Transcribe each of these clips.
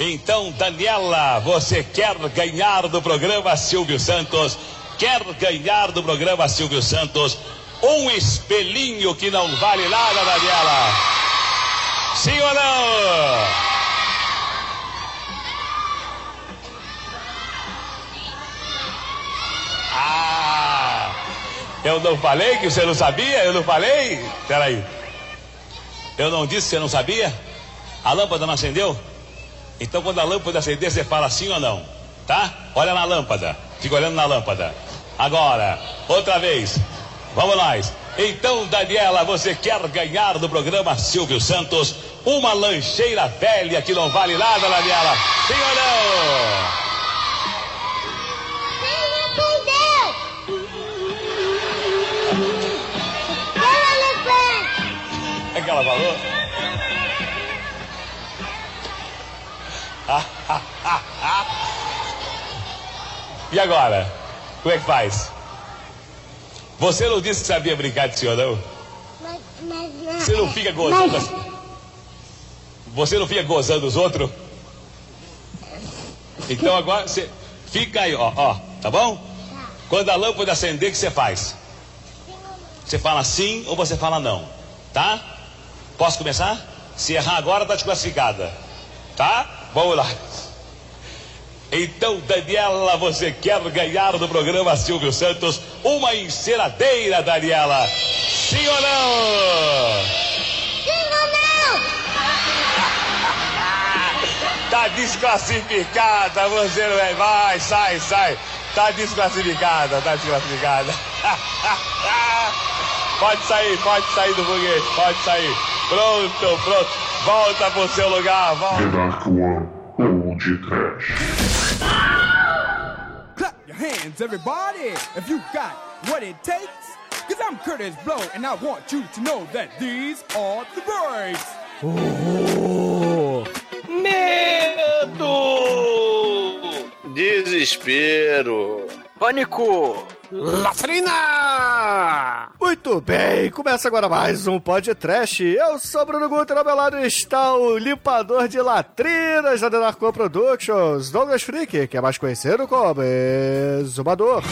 Então, Daniela, você quer ganhar do programa Silvio Santos? Quer ganhar do programa Silvio Santos um espelhinho que não vale nada, Daniela? Sim ou não? Ah! Eu não falei que você não sabia? Eu não falei? Peraí. Eu não disse que você não sabia? A lâmpada não acendeu? Então quando a lâmpada acender, você fala sim ou não? Tá? Olha na lâmpada. Fica olhando na lâmpada. Agora, outra vez. Vamos nós. Então, Daniela, você quer ganhar do programa Silvio Santos uma lancheira velha que não vale nada, Daniela? Sim ou não? É que ela falou? e agora? Como é que faz? Você não disse que sabia brincar de senhor, não? Mas, mas, Você não fica gozando. mas- as- Você não fica gozando os outros? Então agora você fica aí, ó, ó, tá bom? Quando a lâmpada acender, o que você faz? Você fala sim ou você fala não? Tá? Posso começar? Se errar agora, tá desclassificada. Tá? Vamos lá. Então, Daniela, você quer ganhar do programa Silvio Santos uma enceradeira, Daniela? Sim ou não? Sim ou não? Tá desclassificada, você não é. Vai, sai, sai. Tá desclassificada, tá desclassificada. pode sair, pode sair do foguete, pode sair. Pronto, pronto. Volta pro seu lugar, volta. The Dark One ou de Trash. Clap your hands, everybody, if you got what it takes. Cause I'm Curtis Blow, and I want you to know that these are the breaks. Medo! Desespero! Pânico! Latrina! Muito bem, começa agora mais um podcast. Eu sou Bruno Guter, ao meu lado está o limpador de latrinas da Denarco Productions, Douglas Freak, que é mais conhecido como Exumador.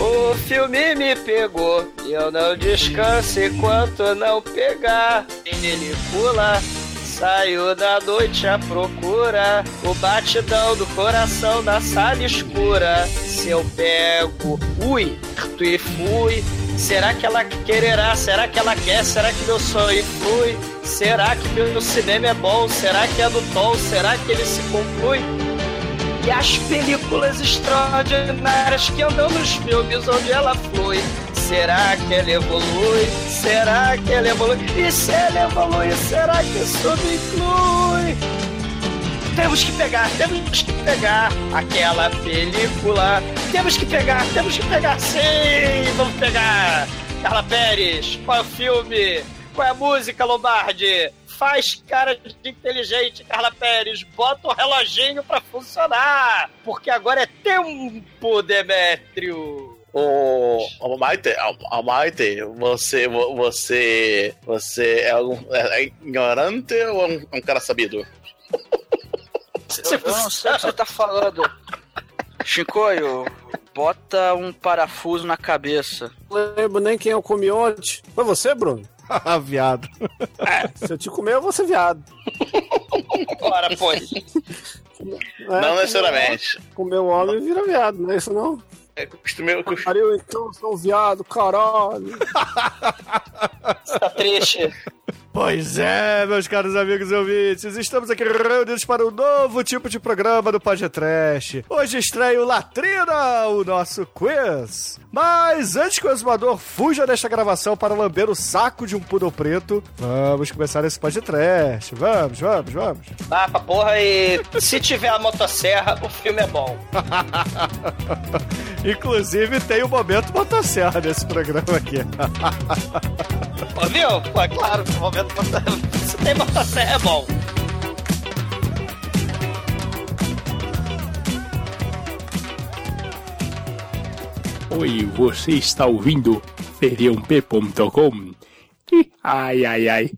O filme me pegou e eu não descanso enquanto não pegar. Película saiu da noite à procura. O batidão do coração da sala escura. Se eu pego, ui, tu e fui. Será que ela quererá? Será que ela quer? Será que meu sonho flui? Será que meu cinema é bom? Será que é do tom? Será que ele se conclui? E as películas extraordinárias que andam nos filmes onde ela flui. Será que ela evolui? Será que ela evolui? E se ela evolui, será que isso me inclui? Temos que pegar, temos que pegar aquela película. Temos que pegar, temos que pegar, sim! Vamos pegar! Carla Pérez, qual é o filme? Qual é a música, Lombardi? Faz cara de inteligente, Carla Pérez. Bota o reloginho pra funcionar. Porque agora é tempo, Demétrio. Ô, ô Maite, ô, ô, Maite, você, vo- você, você é, um, é ignorante ou é um, um cara sabido? Eu, eu não sei o que você tá falando. Chicoio, bota um parafuso na cabeça. Não lembro nem quem eu comi ontem. Foi você, Bruno? Ah, viado. Se eu te comer, eu vou ser viado. Ora, pois. É, não necessariamente. Comer o homem vira viado, não é isso não? É costume, costume, Pariu, então, sou um viado, caralho. Tá triste. Pois é, meus caros amigos e ouvintes, estamos aqui reunidos para um novo tipo de programa do Podcast. Hoje estreia o Latrina, o nosso quiz. Mas antes que o exumador fuja desta gravação para lamber o saco de um poodle preto, vamos começar esse podcast. Vamos, vamos, vamos. Ah, pra porra, e se tiver a motosserra, o filme é bom. Inclusive tem o momento motosserra nesse programa aqui. Pô, é claro, o momento motosserra. Se tem motosserra, é bom. Oi, você está ouvindo feriump.com? Ai, ai, ai.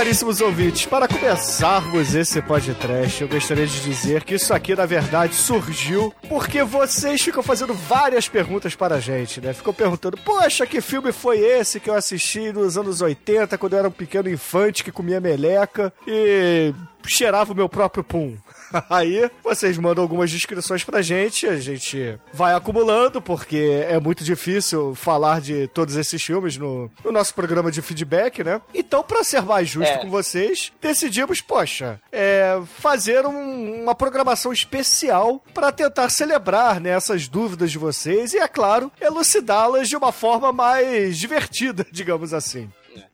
Caríssimos ouvintes, para começarmos esse podcast, eu gostaria de dizer que isso aqui, na verdade, surgiu porque vocês ficam fazendo várias perguntas para a gente, né? Ficam perguntando, poxa, que filme foi esse que eu assisti nos anos 80, quando eu era um pequeno infante que comia meleca e cheirava o meu próprio pum. Aí vocês mandam algumas descrições pra gente, a gente vai acumulando, porque é muito difícil falar de todos esses filmes no, no nosso programa de feedback, né? Então, pra ser mais justo É. com vocês, decidimos, poxa, é, fazer um- uma programação especial pra tentar celebrar né, essas dúvidas de vocês e, é claro, elucidá-las de uma forma mais divertida, digamos assim.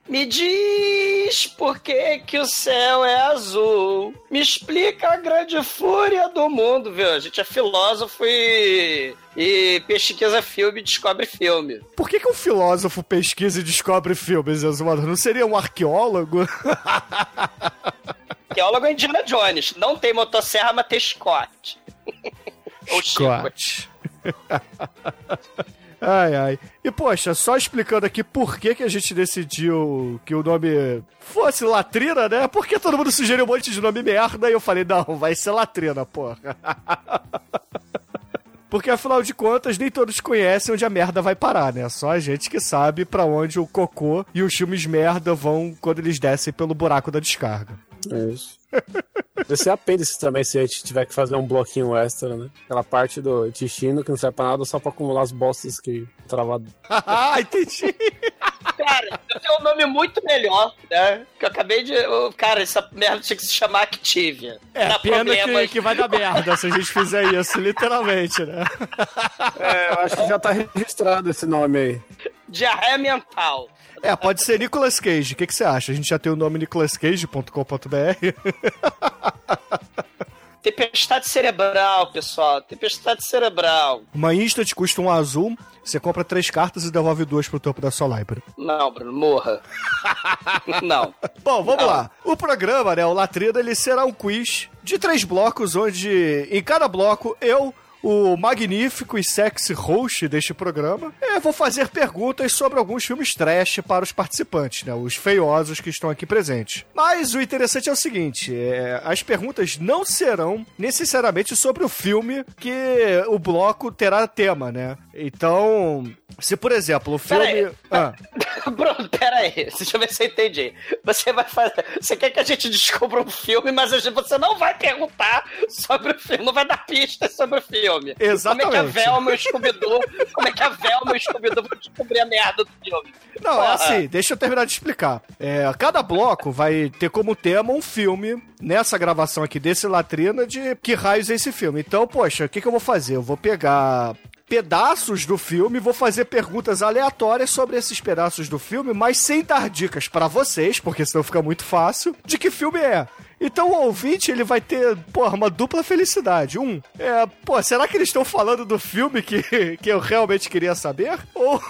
Me diz por que, que o céu é azul. Me explica a grande fúria do mundo, viu? A gente é filósofo e, e pesquisa filme e descobre filme. Por que, que um filósofo pesquisa e descobre filmes, Exumador? Não seria um arqueólogo? Arqueólogo é Indiana Jones. Não tem motosserra, mas tem Scott. Ou. Scott. ai, ai. E, poxa, só explicando aqui por que, que a gente decidiu que o nome fosse Latrina, né? Porque todo mundo sugeriu um monte de nome merda e eu falei, não, vai ser Latrina, porra. Porque afinal de contas, nem todos conhecem onde a merda vai parar, né? Só a gente que sabe pra onde o cocô e os filmes merda vão quando eles descem pelo buraco da descarga. É isso. Deve ser apêndice também se a gente tiver que fazer um bloquinho extra, né? Aquela parte do intestino que não serve pra nada, só pra acumular as bostas que travado. ah, entendi. Cara, eu tenho um nome muito melhor, né? Que eu acabei de. Cara, essa merda tinha que se chamar Activia. É, Dá pena que, que vai dar merda se a gente fizer isso, literalmente, né? É, eu acho que já tá registrado esse nome aí. Diarreia mental. É, pode ser Nicolas Cage. O que, que você acha? A gente já tem o nome nicolascage.com.br. Tempestade cerebral, pessoal. Tempestade cerebral. Uma Instant custa um azul, você compra três cartas e devolve duas pro topo da sua library. Não, Bruno, morra. Não. Bom, vamos Não. lá. O programa, né, o Latrina, ele será um quiz de três blocos, onde em cada bloco eu, o magnífico e sexy host deste programa, eh, vou fazer perguntas sobre alguns filmes trash para os participantes, né, os feiosos que estão aqui presentes. Mas o interessante é o seguinte, eh, as perguntas não serão necessariamente sobre o filme que o bloco terá tema, né? Então, se por exemplo, o Pera filme... aí. Ah. Bruno, pera aí. Deixa eu ver se eu entendi. Você vai fazer. Você quer que a gente descubra um filme, mas você não vai perguntar sobre o filme, não vai dar pistas sobre o filme. Como é que a Exatamente. Velma e o Scooby-Doo. Como é que a Velma e o Scooby-Doo vão descobrir a merda do filme? Não, é assim, deixa eu terminar de explicar. É, cada bloco vai ter como tema um filme, nessa gravação aqui desse Latrina, de que raios é esse filme. Então, poxa, o que, que eu vou fazer? Eu vou pegar pedaços do filme, vou fazer perguntas aleatórias sobre esses pedaços do filme, mas sem dar dicas pra vocês, porque senão fica muito fácil, de que filme é. Então o ouvinte, ele vai ter, porra, uma dupla felicidade. Um, é, pô, será que eles estão falando do filme que, que eu realmente queria saber? Ou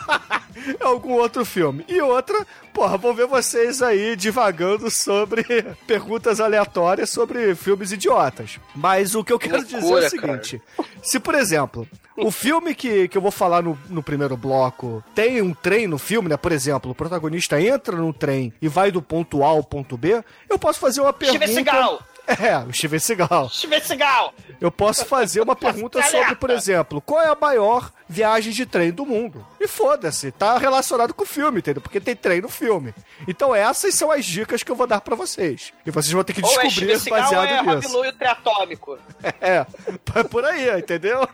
algum outro filme? E outra, porra, vou ver vocês aí divagando sobre perguntas aleatórias sobre filmes idiotas. Mas o que eu quero dizer é o loucura, seguinte: se, por exemplo, o filme que, que eu vou falar no, no primeiro bloco tem um trem no filme, né? Por exemplo, o protagonista entra no trem e vai do ponto A ao ponto B, eu posso fazer uma pergunta. Steven Seagal! É, o Steven Seagal. Steven Seagal! Eu posso fazer uma pergunta sobre, por exemplo, qual é a maior viagem de trem do mundo? E foda-se, tá relacionado com o filme, entendeu? Porque tem trem no filme. Então essas são as dicas que eu vou dar pra vocês. E vocês vão ter que Ou é descobrir Steven Seagal ou baseado é nisso. E o Triatômico. É, é por aí, entendeu?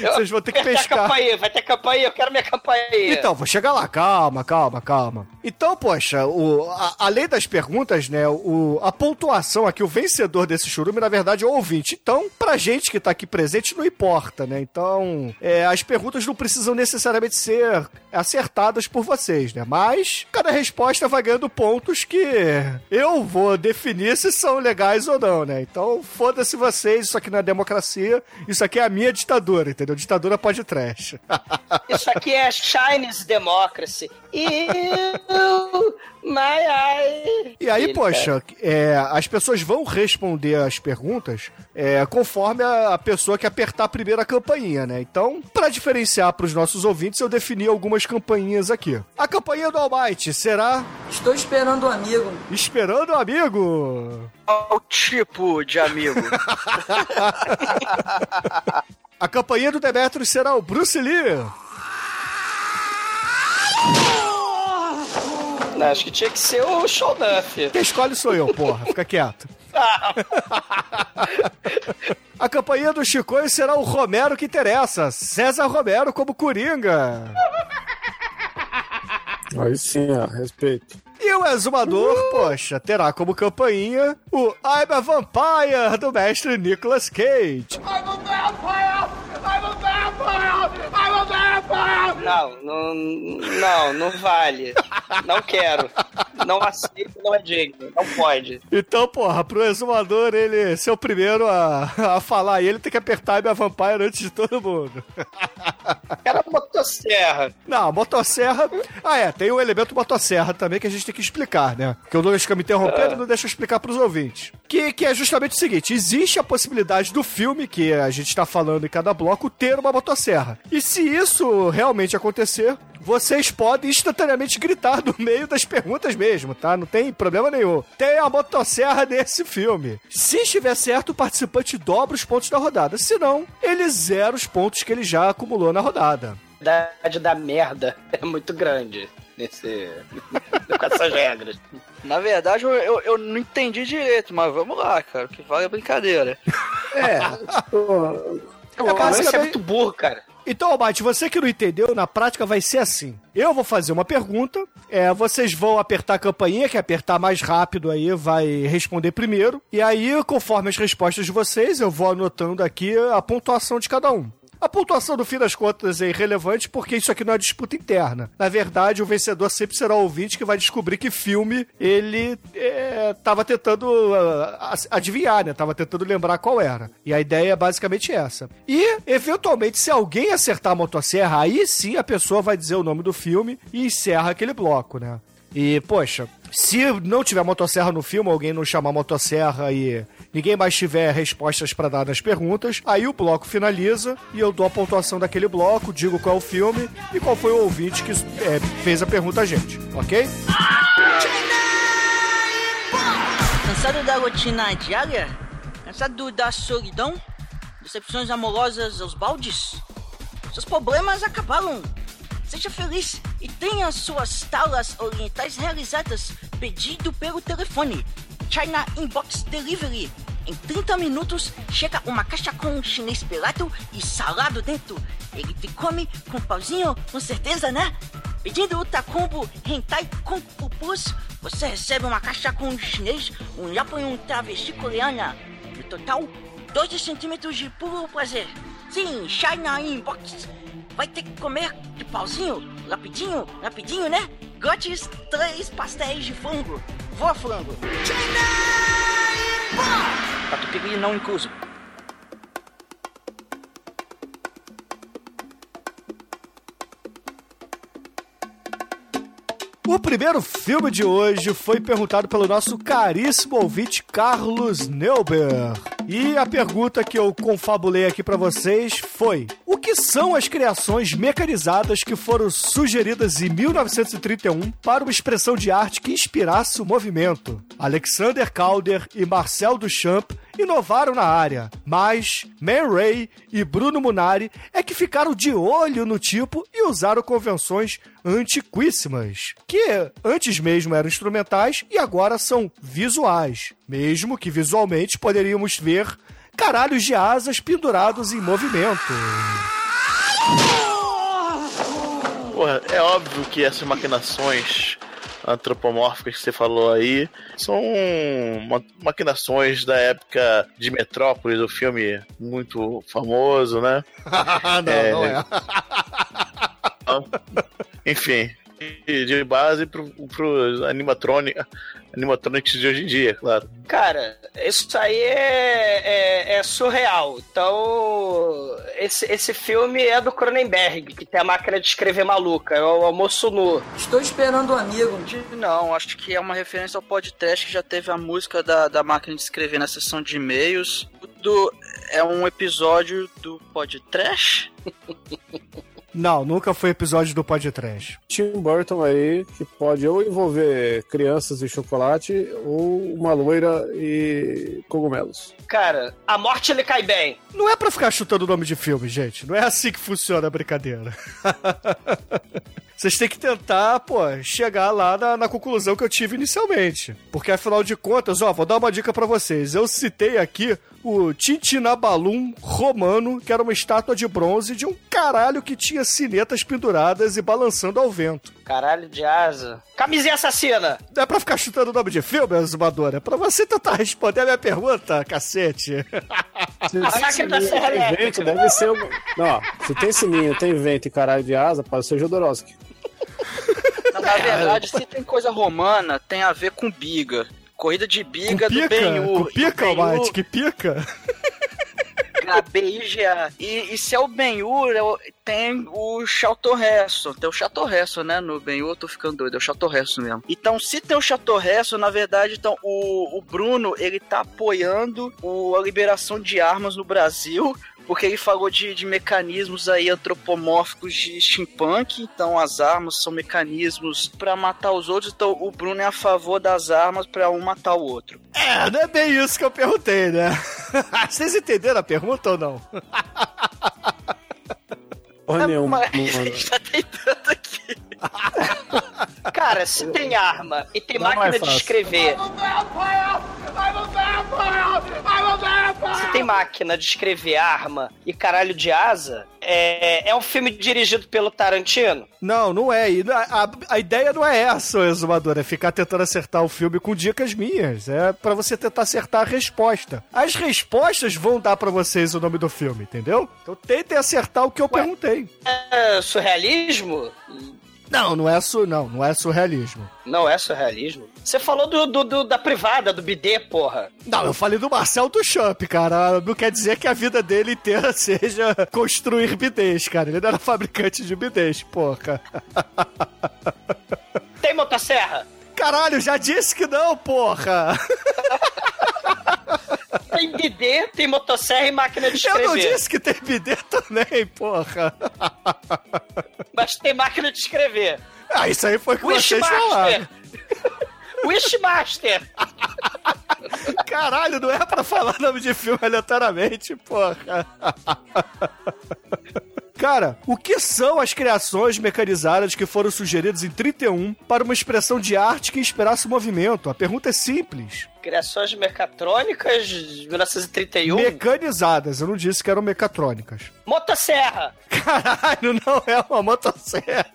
Vocês vão ter que Vai ter pescar. campainha, vai ter campainha, eu quero minha campainha. Então, vou chegar lá, calma, calma, calma. Então, poxa, o, a- além das perguntas, né, o, a pontuação aqui, o vencedor desse churume, na verdade, é o ouvinte. Então, pra gente que tá aqui presente, não importa, né? Então, é, as perguntas não precisam necessariamente ser acertadas por vocês, né? Mas, cada resposta vai ganhando pontos que eu vou definir se são legais ou não, né? Então, foda-se vocês, isso aqui não é democracia, isso aqui é a minha ditadura, entendeu? Entendeu? Ditadura pode trash. Isso aqui é Chinese Democracy. Eu, my eye. E aí, Ele, poxa, é, as pessoas vão responder as perguntas é, conforme a, a pessoa que apertar primeiro a campainha, né? Então, pra diferenciar pros nossos ouvintes, eu defini algumas campainhas aqui. A campainha do Almighty será Estou esperando um amigo. Esperando o Amigo. Qual tipo de amigo? A campainha do Demetrius será o Bruce Lee. Não, acho que tinha que ser o Shownuff. Quem escolhe sou eu, porra. Fica quieto. A campainha do Chicoio será o Romero que interessa. César Romero como Coringa. Aí sim, ó, respeito. E o exumador, poxa, terá como campainha o I'm a Vampire do mestre Nicolas Cage. Não, não, não, não vale. Não quero. Não aceito, não é digno. Não pode. Então, porra, pro exumador ele ser o primeiro a, a falar, e ele tem que apertar a Vampire antes de todo mundo. Era motosserra. Não, motosserra. Ah, é, tem o elemento motosserra também que a gente tem que explicar, né? Que o Douglas fica me interrompendo e não deixa eu explicar pros ouvintes. Que, que é justamente o seguinte: existe a possibilidade do filme, que a gente tá falando em cada bloco, ter uma motosserra. E se isso realmente acontecer, vocês podem instantaneamente gritar no meio das perguntas mesmo, tá? Não tem problema nenhum. Tem a motosserra nesse filme. Se estiver certo, o participante dobra os pontos da rodada. Se não, ele zera os pontos que ele já acumulou na rodada. A idade da merda é muito grande nesse. com essas regras. Na verdade, eu, eu, eu não entendi direito, mas vamos lá, cara. O que vale é brincadeira. É, É é muito burro, cara. Então, Almighty, você que não entendeu, na prática vai ser assim. Eu vou fazer uma pergunta, é, vocês vão apertar a campainha, que é apertar mais rápido aí, vai responder primeiro. E aí, conforme as respostas de vocês, eu vou anotando aqui a pontuação de cada um. A pontuação, no fim das contas, é irrelevante porque isso aqui não é disputa interna. Na verdade, o vencedor sempre será o ouvinte que vai descobrir que filme ele é, tava tentando as- adivinhar, né? Tava tentando lembrar qual era. E a ideia é basicamente essa. E, eventualmente, se alguém acertar a motosserra, aí sim a pessoa vai dizer o nome do filme e encerra aquele bloco, né? E, poxa, se não tiver motosserra no filme, alguém não chamar motosserra e ninguém mais tiver respostas pra dar nas perguntas, aí o bloco finaliza e eu dou a pontuação daquele bloco, digo qual é o filme e qual foi o ouvinte que é, fez a pergunta a gente, ok? Cansado da rotina diária? Cansado da solidão? Decepções amorosas aos baldes? Seus problemas acabaram. Seja feliz e tenha suas talas orientais realizadas pedido pelo telefone. China Inbox Delivery. Em 30 minutos chega uma caixa com chinês pelado e salado dentro. Ele te come com pauzinho, com certeza, né? Pedindo o Tacombo Hentai com Plus, você recebe uma caixa com um chinês, um japo e um travesti coreana. No total, 12 centímetros de puro prazer. Sim, China Inbox. Vai ter que comer de pauzinho, rapidinho, rapidinho, né? Grátis, três pastéis de frango. Voa, frango. Catupiry não incluso. O primeiro filme de hoje foi perguntado pelo nosso caríssimo ouvinte Carlos Neuber. E a pergunta que eu confabulei aqui pra vocês foi: O que são as criações mecanizadas que foram sugeridas em 1931 para uma expressão de arte que inspirasse o movimento? Alexander Calder e Marcel Duchamp inovaram na área, mas Man Ray e Bruno Munari é que ficaram de olho no tipo e usaram convenções antiquíssimas, que antes mesmo eram instrumentais e agora são visuais, mesmo que visualmente poderíamos ver caralhos de asas pendurados em movimento. Porra, é óbvio que essas maquinações antropomórficas que você falou aí são ma- maquinações da época de Metrópolis, do filme muito famoso, né? não, É, não é. Enfim, de base pro, pro animatronic, animatronics de hoje em dia, claro. Cara, isso aí é, é, é surreal. Então, esse, esse filme é do Cronenberg, que tem a máquina de escrever maluca, é o almoço nu. Estou esperando um amigo. Não, acho que é uma referência ao podcast que já teve a música da, da máquina de escrever na sessão de e-mails. Do, é um episódio do podcast? Não, nunca foi episódio do podcast. Tim Burton aí, que pode ou envolver crianças e chocolate, ou uma loira e cogumelos. Cara, a morte lhe cai bem. Não é pra ficar chutando o nome de filme, gente. Não é assim que funciona a brincadeira. Vocês têm que tentar, pô, chegar lá na, na, conclusão que eu tive inicialmente. Porque afinal de contas, ó, vou dar uma dica para vocês. Eu citei aqui o Tintinabalum romano, que era uma estátua de bronze de um caralho que tinha sinetas penduradas e balançando ao vento. Caralho de asa. Camisinha assassina! Não é pra ficar chutando o nome de filme, Azumador, é pra você tentar responder a minha pergunta, cacete. Se, a se tem vento, deve ser. Não, se tem sininho, tem vento e caralho de asa, pode ser Jodorowsky. Na verdade, se tem coisa romana, tem a ver com biga. Corrida de biga com pica? do Ben-Hur. Pica, Mate? Que pica? A BIGA. E, e se é o Ben-Hur, é tem o Chatorresso. Tem o Chatorresso, né? No Ben-Hur, eu tô ficando doido. É o Chatorresso mesmo. Então, se tem o Chatorresso, na verdade, então, o, o Bruno, ele tá apoiando o, a liberação de armas no Brasil porque ele falou de, de mecanismos aí antropomórficos de steampunk, então as armas são mecanismos para matar os outros, então o Bruno é a favor das armas para um matar o outro. É, não é bem isso que eu perguntei, né? Vocês entenderam a pergunta ou não? Porra nenhuma. Mas a gente tá tentando. Cara, se tem arma e tem Não é máquina de fácil. escrever. Se tem máquina de escrever arma e caralho de asa, é, é um filme dirigido pelo Tarantino? Não, não é. A, a, a ideia não é essa, exumador. É ficar tentando acertar o filme com dicas minhas. É pra você tentar acertar a resposta. As respostas vão dar pra vocês o nome do filme, entendeu? Então tentem acertar o que eu perguntei. É surrealismo? Não, não é, su, não, não é surrealismo. Não é surrealismo? Você falou do, do- do- da privada, do bidê, porra. Não, eu falei do Marcel Duchamp, cara. Não quer dizer que a vida dele inteira seja construir bidês, cara. Ele não era fabricante de bidês, porra. Tem motosserra? Caralho, já disse que não, porra. Tem bidê, tem motosserra e máquina de Eu escrever. não disse que tem bidê também, porra. Mas tem máquina de escrever. Ah, isso aí foi o que vocês falaram. Wishmaster! Wishmaster! Caralho, não é pra falar nome de filme aleatoriamente, porra. Cara, o que são as criações mecanizadas que foram sugeridas em 31 para uma expressão de arte que inspirasse o movimento? A pergunta é simples. Criações mecatrônicas de 1931. Mecanizadas, eu não disse que eram mecatrônicas. Motosserra! Caralho, não é uma motosserra.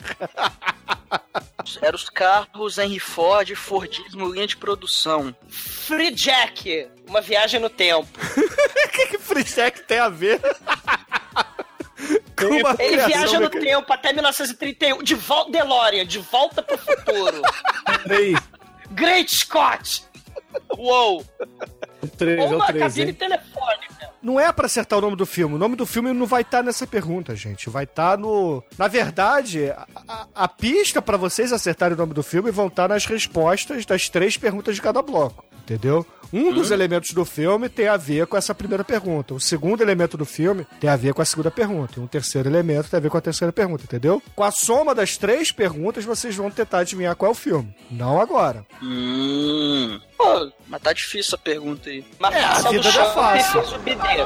Eram os carros Henry Ford, Fordismo, linha de produção. Free Jack! Uma viagem no tempo. O que, que Free Jack tem a ver? Uma Ele criação viaja no tempo até 1931. De volta, DeLorean, de volta pro futuro. Três. Great Scott! Uou! O três, é Ou o uma três, cabine hein? telefônica. Não é pra acertar o nome do filme. O nome do filme não vai estar nessa pergunta, gente. Vai estar no. Na verdade, a, a- a pista pra vocês acertarem o nome do filme vão estar nas respostas das três perguntas de cada bloco. Entendeu? Um dos elementos do filme tem a ver com essa primeira pergunta. O segundo elemento do filme tem a ver com a segunda pergunta. E um terceiro elemento tem a ver com a terceira pergunta, entendeu? Com a soma das três perguntas, vocês vão tentar adivinhar qual é o filme. Não agora. Hum. Pô, mas tá difícil a pergunta aí. Mas É, a vida Duchamp não é fácil. fez o bidê.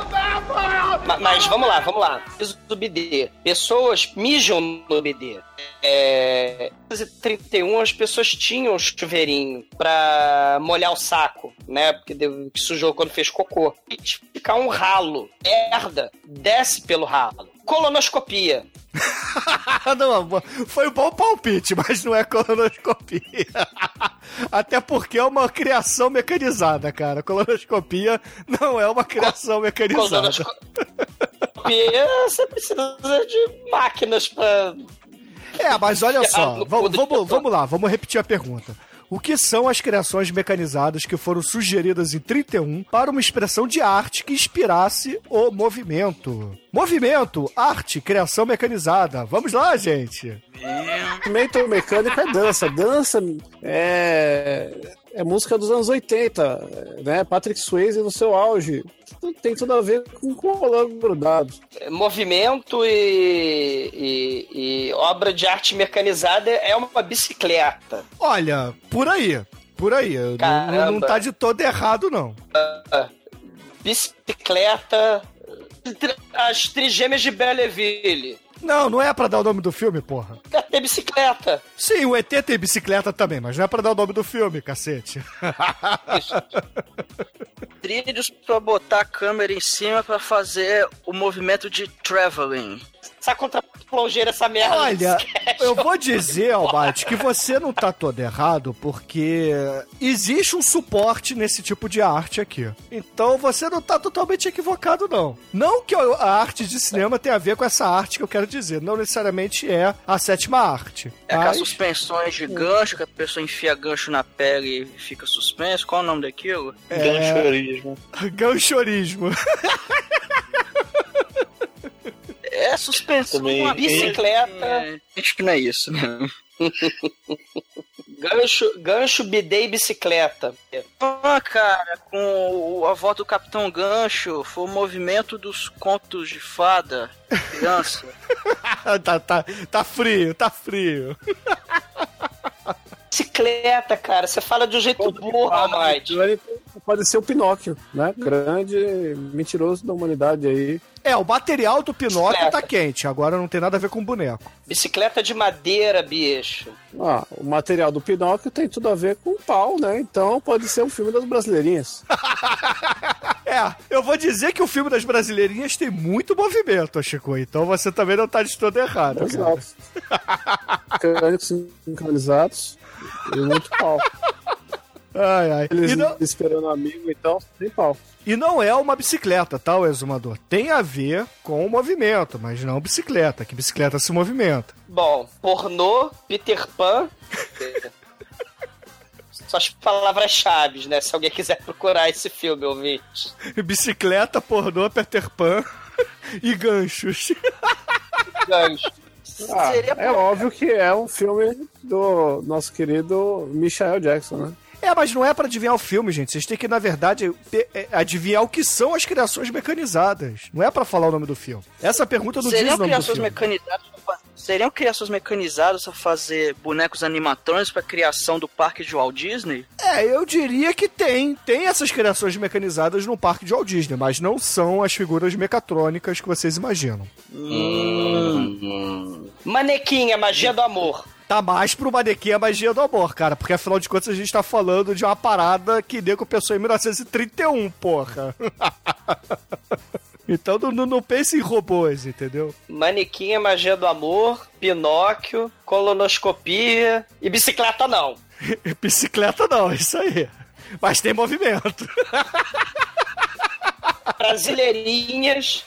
Ma- Mas vamos lá, vamos lá. Fez o bidê. Pessoas mijam no bidê. É... Em 1931 as pessoas tinham chuveirinho pra molhar o saco, né? Porque deu- que sujou quando fez cocô. E ficar um ralo. Merda. Desce pelo ralo. Colonoscopia. Não, foi um bom palpite, mas não é colonoscopia. Até porque é uma criação mecanizada, cara. Colonoscopia não é uma criação mecanizada. Colonoscopia, você precisa de máquinas pra É, mas olha só, vamos, vamos lá, vamos repetir a pergunta. O que são as criações mecanizadas que foram sugeridas em 31 para uma expressão de arte que inspirasse o movimento? Movimento, arte, criação mecanizada. Vamos lá, gente. Movimento mecânico é dança. Dança é, é música dos anos 80, né? Patrick Swayze no seu auge. Tem tudo a ver com colando grudado. Movimento e, e- e obra de arte mecanizada é uma bicicleta. Olha, por aí. Por aí. Não, Caramba. não tá de todo errado, não. Bicicleta. tri- As trigêmeas de Belleville. Não, não é pra dar o nome do filme, porra. Tem bicicleta. Sim, o ET tem bicicleta também, mas não é pra dar o nome do filme, cacete. Trilhos pra botar a câmera em cima pra fazer o movimento de traveling. Sabe contra plongeira essa merda? de Olha, sketch? eu vou dizer, Albate, que você não tá todo errado, porque existe um suporte nesse tipo de arte aqui. Então você não tá totalmente equivocado, não. Não que a arte de cinema tenha a ver com essa arte que eu quero dizer. Não necessariamente é a sétima arte. É aquelas Mas- suspensões de gancho, que a pessoa enfia gancho na pele e fica suspenso. Qual é o nome daquilo? É. Ganchorismo. Ganchorismo. É suspensão. Também- uma Bicicleta. É, acho que não é isso, né? Gancho, gancho, bidê e bicicleta. Ah, cara, com a volta do Capitão Gancho, foi o movimento dos contos de fada, criança. tá, tá, tá frio, tá frio. Bicicleta, cara. Você fala de um jeito burro, Almighty. Pode ser o Pinóquio, né? Grande mentiroso da humanidade aí. É, o material do Pinóquio Bicicleta. tá quente, agora não tem nada a ver com boneco. Bicicleta de madeira, bicho. Ah, o material do Pinóquio tem tudo a ver com o pau, né? Então pode ser um filme das brasileirinhas. É, eu vou dizer que o filme das brasileirinhas tem muito movimento, Chico. Então você também não tá de todo errado. Exato. Mecânicos sincronizados e muito pau. Ai, ai. Eles não, esperando um amigo, então, sem pau. e não é uma bicicleta, tá, o exumador? Tem a ver com o movimento, mas não bicicleta, que bicicleta se movimenta. Bom, pornô, Peter Pan. Só as palavras-chave, né? Se alguém quiser procurar esse filme, ouvinte. Bicicleta, pornô, Peter Pan e ganchos. Gancho. Ah, é óbvio que é um filme do nosso querido Michael Jackson, né? É, mas não é pra adivinhar o filme, gente. Vocês têm que, na verdade, é, adivinhar o que são as criações mecanizadas. Não é pra falar o nome do filme. Essa pergunta não diz Seriam o nome do criações filme. mecanizadas Seriam criações mecanizadas pra fazer bonecos animatrônicos pra criação do parque de Walt Disney? É, eu diria que tem. Tem essas criações mecanizadas no parque de Walt Disney, mas não são as figuras mecatrônicas que vocês imaginam. Manequim, a magia do amor. Tá mais pro manequim a magia do amor, cara. Porque afinal de contas a gente tá falando de uma parada que nego pensou em 1931, porra. então não, não, pense em robôs, entendeu? Manequim, a magia do amor. Pinóquio. Colonoscopia. E bicicleta não. Bicicleta não, isso aí. Mas tem movimento. Brasileirinhas.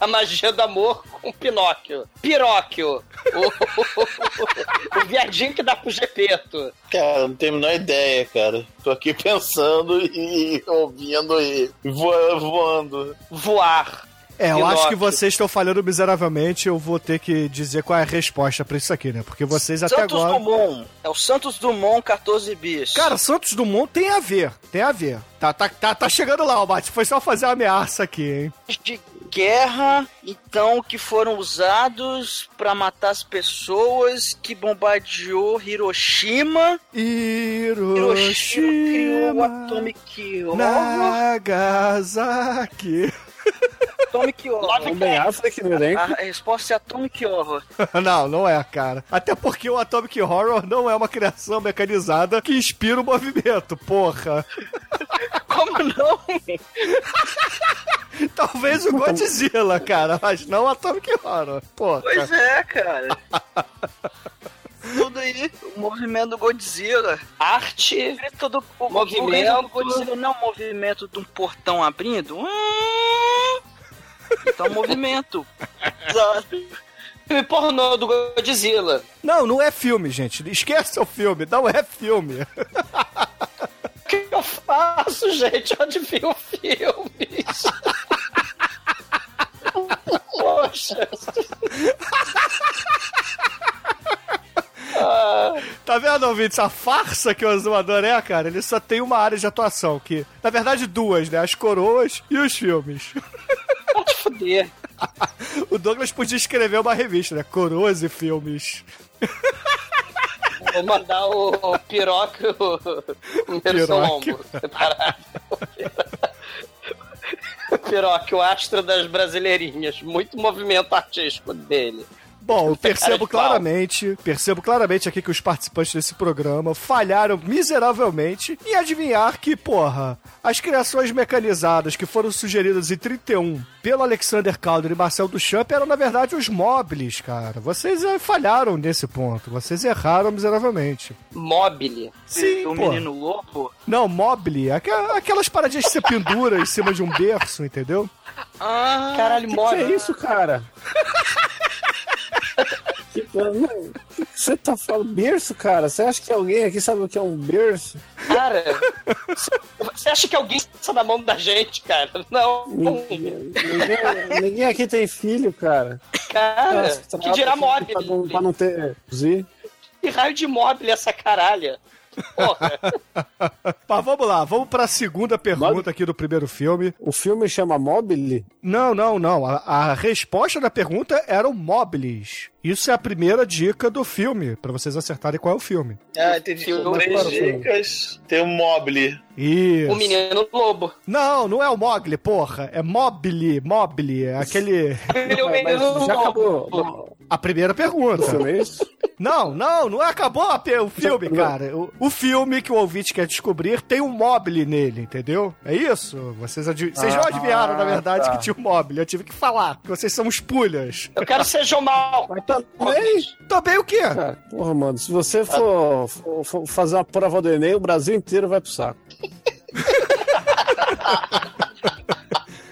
A magia do amor com Pinóquio. Piróquio. O, o viadinho que dá pro Gepeto. Cara, não tenho a menor ideia, cara. Tô aqui pensando e ouvindo e voa- voando. Voar. É, eu acho que vocês estão falhando miseravelmente. Eu vou ter que dizer qual é a resposta pra isso aqui, né? Porque vocês até Santos agora. Dumont. É o Santos Dumont 14 bis. Cara, Santos Dumont tem a ver, tem a ver. Tá, tá, tá, tá chegando lá, o Bate. Foi só fazer uma ameaça aqui, hein? de guerra, então, que foram usados pra matar as pessoas que bombardeou Hiroshima. Hiroshima criou o Hiroshima, Atomic Horror. Nagasaki. Atomic Horror. O Ben Affleck no elenco. A resposta é Atomic Horror. Não, não é, cara. Até porque o Atomic Horror não é uma criação mecanizada que inspira o movimento, porra. Como não? Talvez o Godzilla, cara, mas não o Atomic Horror, porra. Pois é, cara. Tudo aí, o movimento do Godzilla. Arte. Todo o Movimento. movimento do Godzilla não é o movimento de um portão abrindo. Hum. Então, movimento. Sabe? filme pornô do Godzilla. Não, não é filme, gente. Esquece o filme, não é filme. O que eu faço, gente? Onde viu filmes? Poxa. Tá vendo, ouvintes? A farsa que o Azumador é, cara, ele só tem uma área de atuação, que, na verdade, duas, né? As coroas e os filmes. pode foder. O Douglas podia escrever uma revista, né? Coroas e filmes. Vou mandar o, o piroca o, Piroca. Lombo piroca, o astro das brasileirinhas. Muito movimento artístico dele. Bom, eu percebo claramente, percebo claramente aqui que os participantes desse programa falharam miseravelmente em adivinhar que, porra, as criações mecanizadas que foram sugeridas em 31 pelo Alexander Calder e Marcel Duchamp eram, na verdade, os móveis, cara. Vocês eh, falharam nesse ponto. Vocês erraram miseravelmente. Mobile. Sim, o pô. menino lobo. Não, mobile, aqu- aquelas paradinhas que você pendura em cima de um berço, entendeu? Ah, Caralho, Que mobile. é isso, cara? O que Você tá falando berço, cara? Você acha que alguém aqui sabe o que é um berço? Cara, você acha que alguém está na mão da gente, cara? Não. Ninguém, ninguém- ninguém aqui tem filho, cara. Cara, Nossa, que dirá Pra não, pra não ter. Que raio de mobile essa caralha? Porra. Mas vamos lá, vamos pra segunda pergunta aqui do primeiro filme. O filme chama Mobile? Não, não, não. A, a resposta da pergunta eram móveis. Isso é a primeira dica do filme, pra vocês acertarem qual é o filme. Ah, entendi. Filme. Três dicas. Tem o Mobile. Isso. O menino lobo. Não, não é o Mogli, porra. É Mobile, Mobile, é aquele... O Mas menino já lobo. acabou. Não, A primeira pergunta. é isso? Não, não, não acabou a pe- o filme, cara. O, o filme que o ouvinte quer descobrir tem um Mobile nele, entendeu? É isso? Vocês, adi- vocês não Ah, adivinharam, na verdade, tá. que tinha um Mobile. Eu tive que falar, que vocês são os pulhas. Eu quero ser João Mal. Mas também. Também o quê? Cara, porra, mano, se você for, for- for fazer uma prova do Enem, o Brasil inteiro vai pro saco.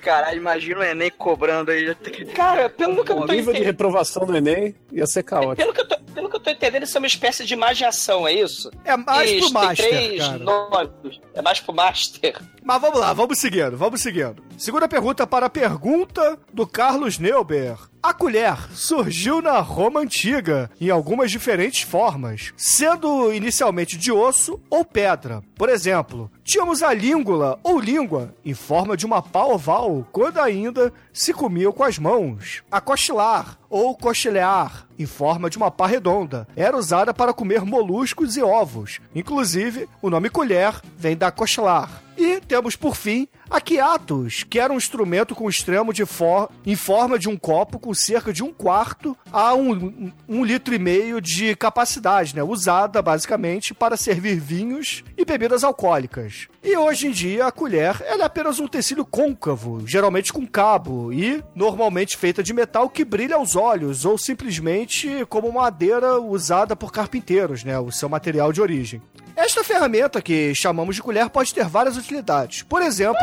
Caralho, imagina o Enem cobrando aí. Cara, pelo que eu O tô nível de entendendo. reprovação do Enem ia ser caótico. Pelo que, eu tô, pelo que eu tô entendendo, isso é uma espécie de imaginação, é isso? É mais isso, pro Master, três cara. nomes. É mais pro Master. Mas vamos lá, vamos seguindo, vamos seguindo. Segunda pergunta para a pergunta do Carlos Neuber. A colher surgiu na Roma Antiga em algumas diferentes formas, sendo inicialmente de osso ou pedra. Por exemplo, tínhamos a língula ou língua em forma de uma pá oval, quando ainda se comiam com as mãos. A cochilar ou cochilear em forma de uma pá redonda era usada para comer moluscos e ovos. Inclusive, o nome colher vem da cochilar. E temos por fim a quiatus, que era um instrumento com extremo de for em forma de um copo com cerca de um quarto a um, um- litro e meio de capacidade, né? Usada basicamente para servir vinhos e bebidas alcoólicas. E hoje em dia a colher é apenas um tecido côncavo, geralmente com cabo e normalmente feita de metal que brilha aos olhos ou simplesmente como madeira usada por carpinteiros, né? O seu material de origem. Esta ferramenta que chamamos de colher pode ter várias utilidades. Por exemplo,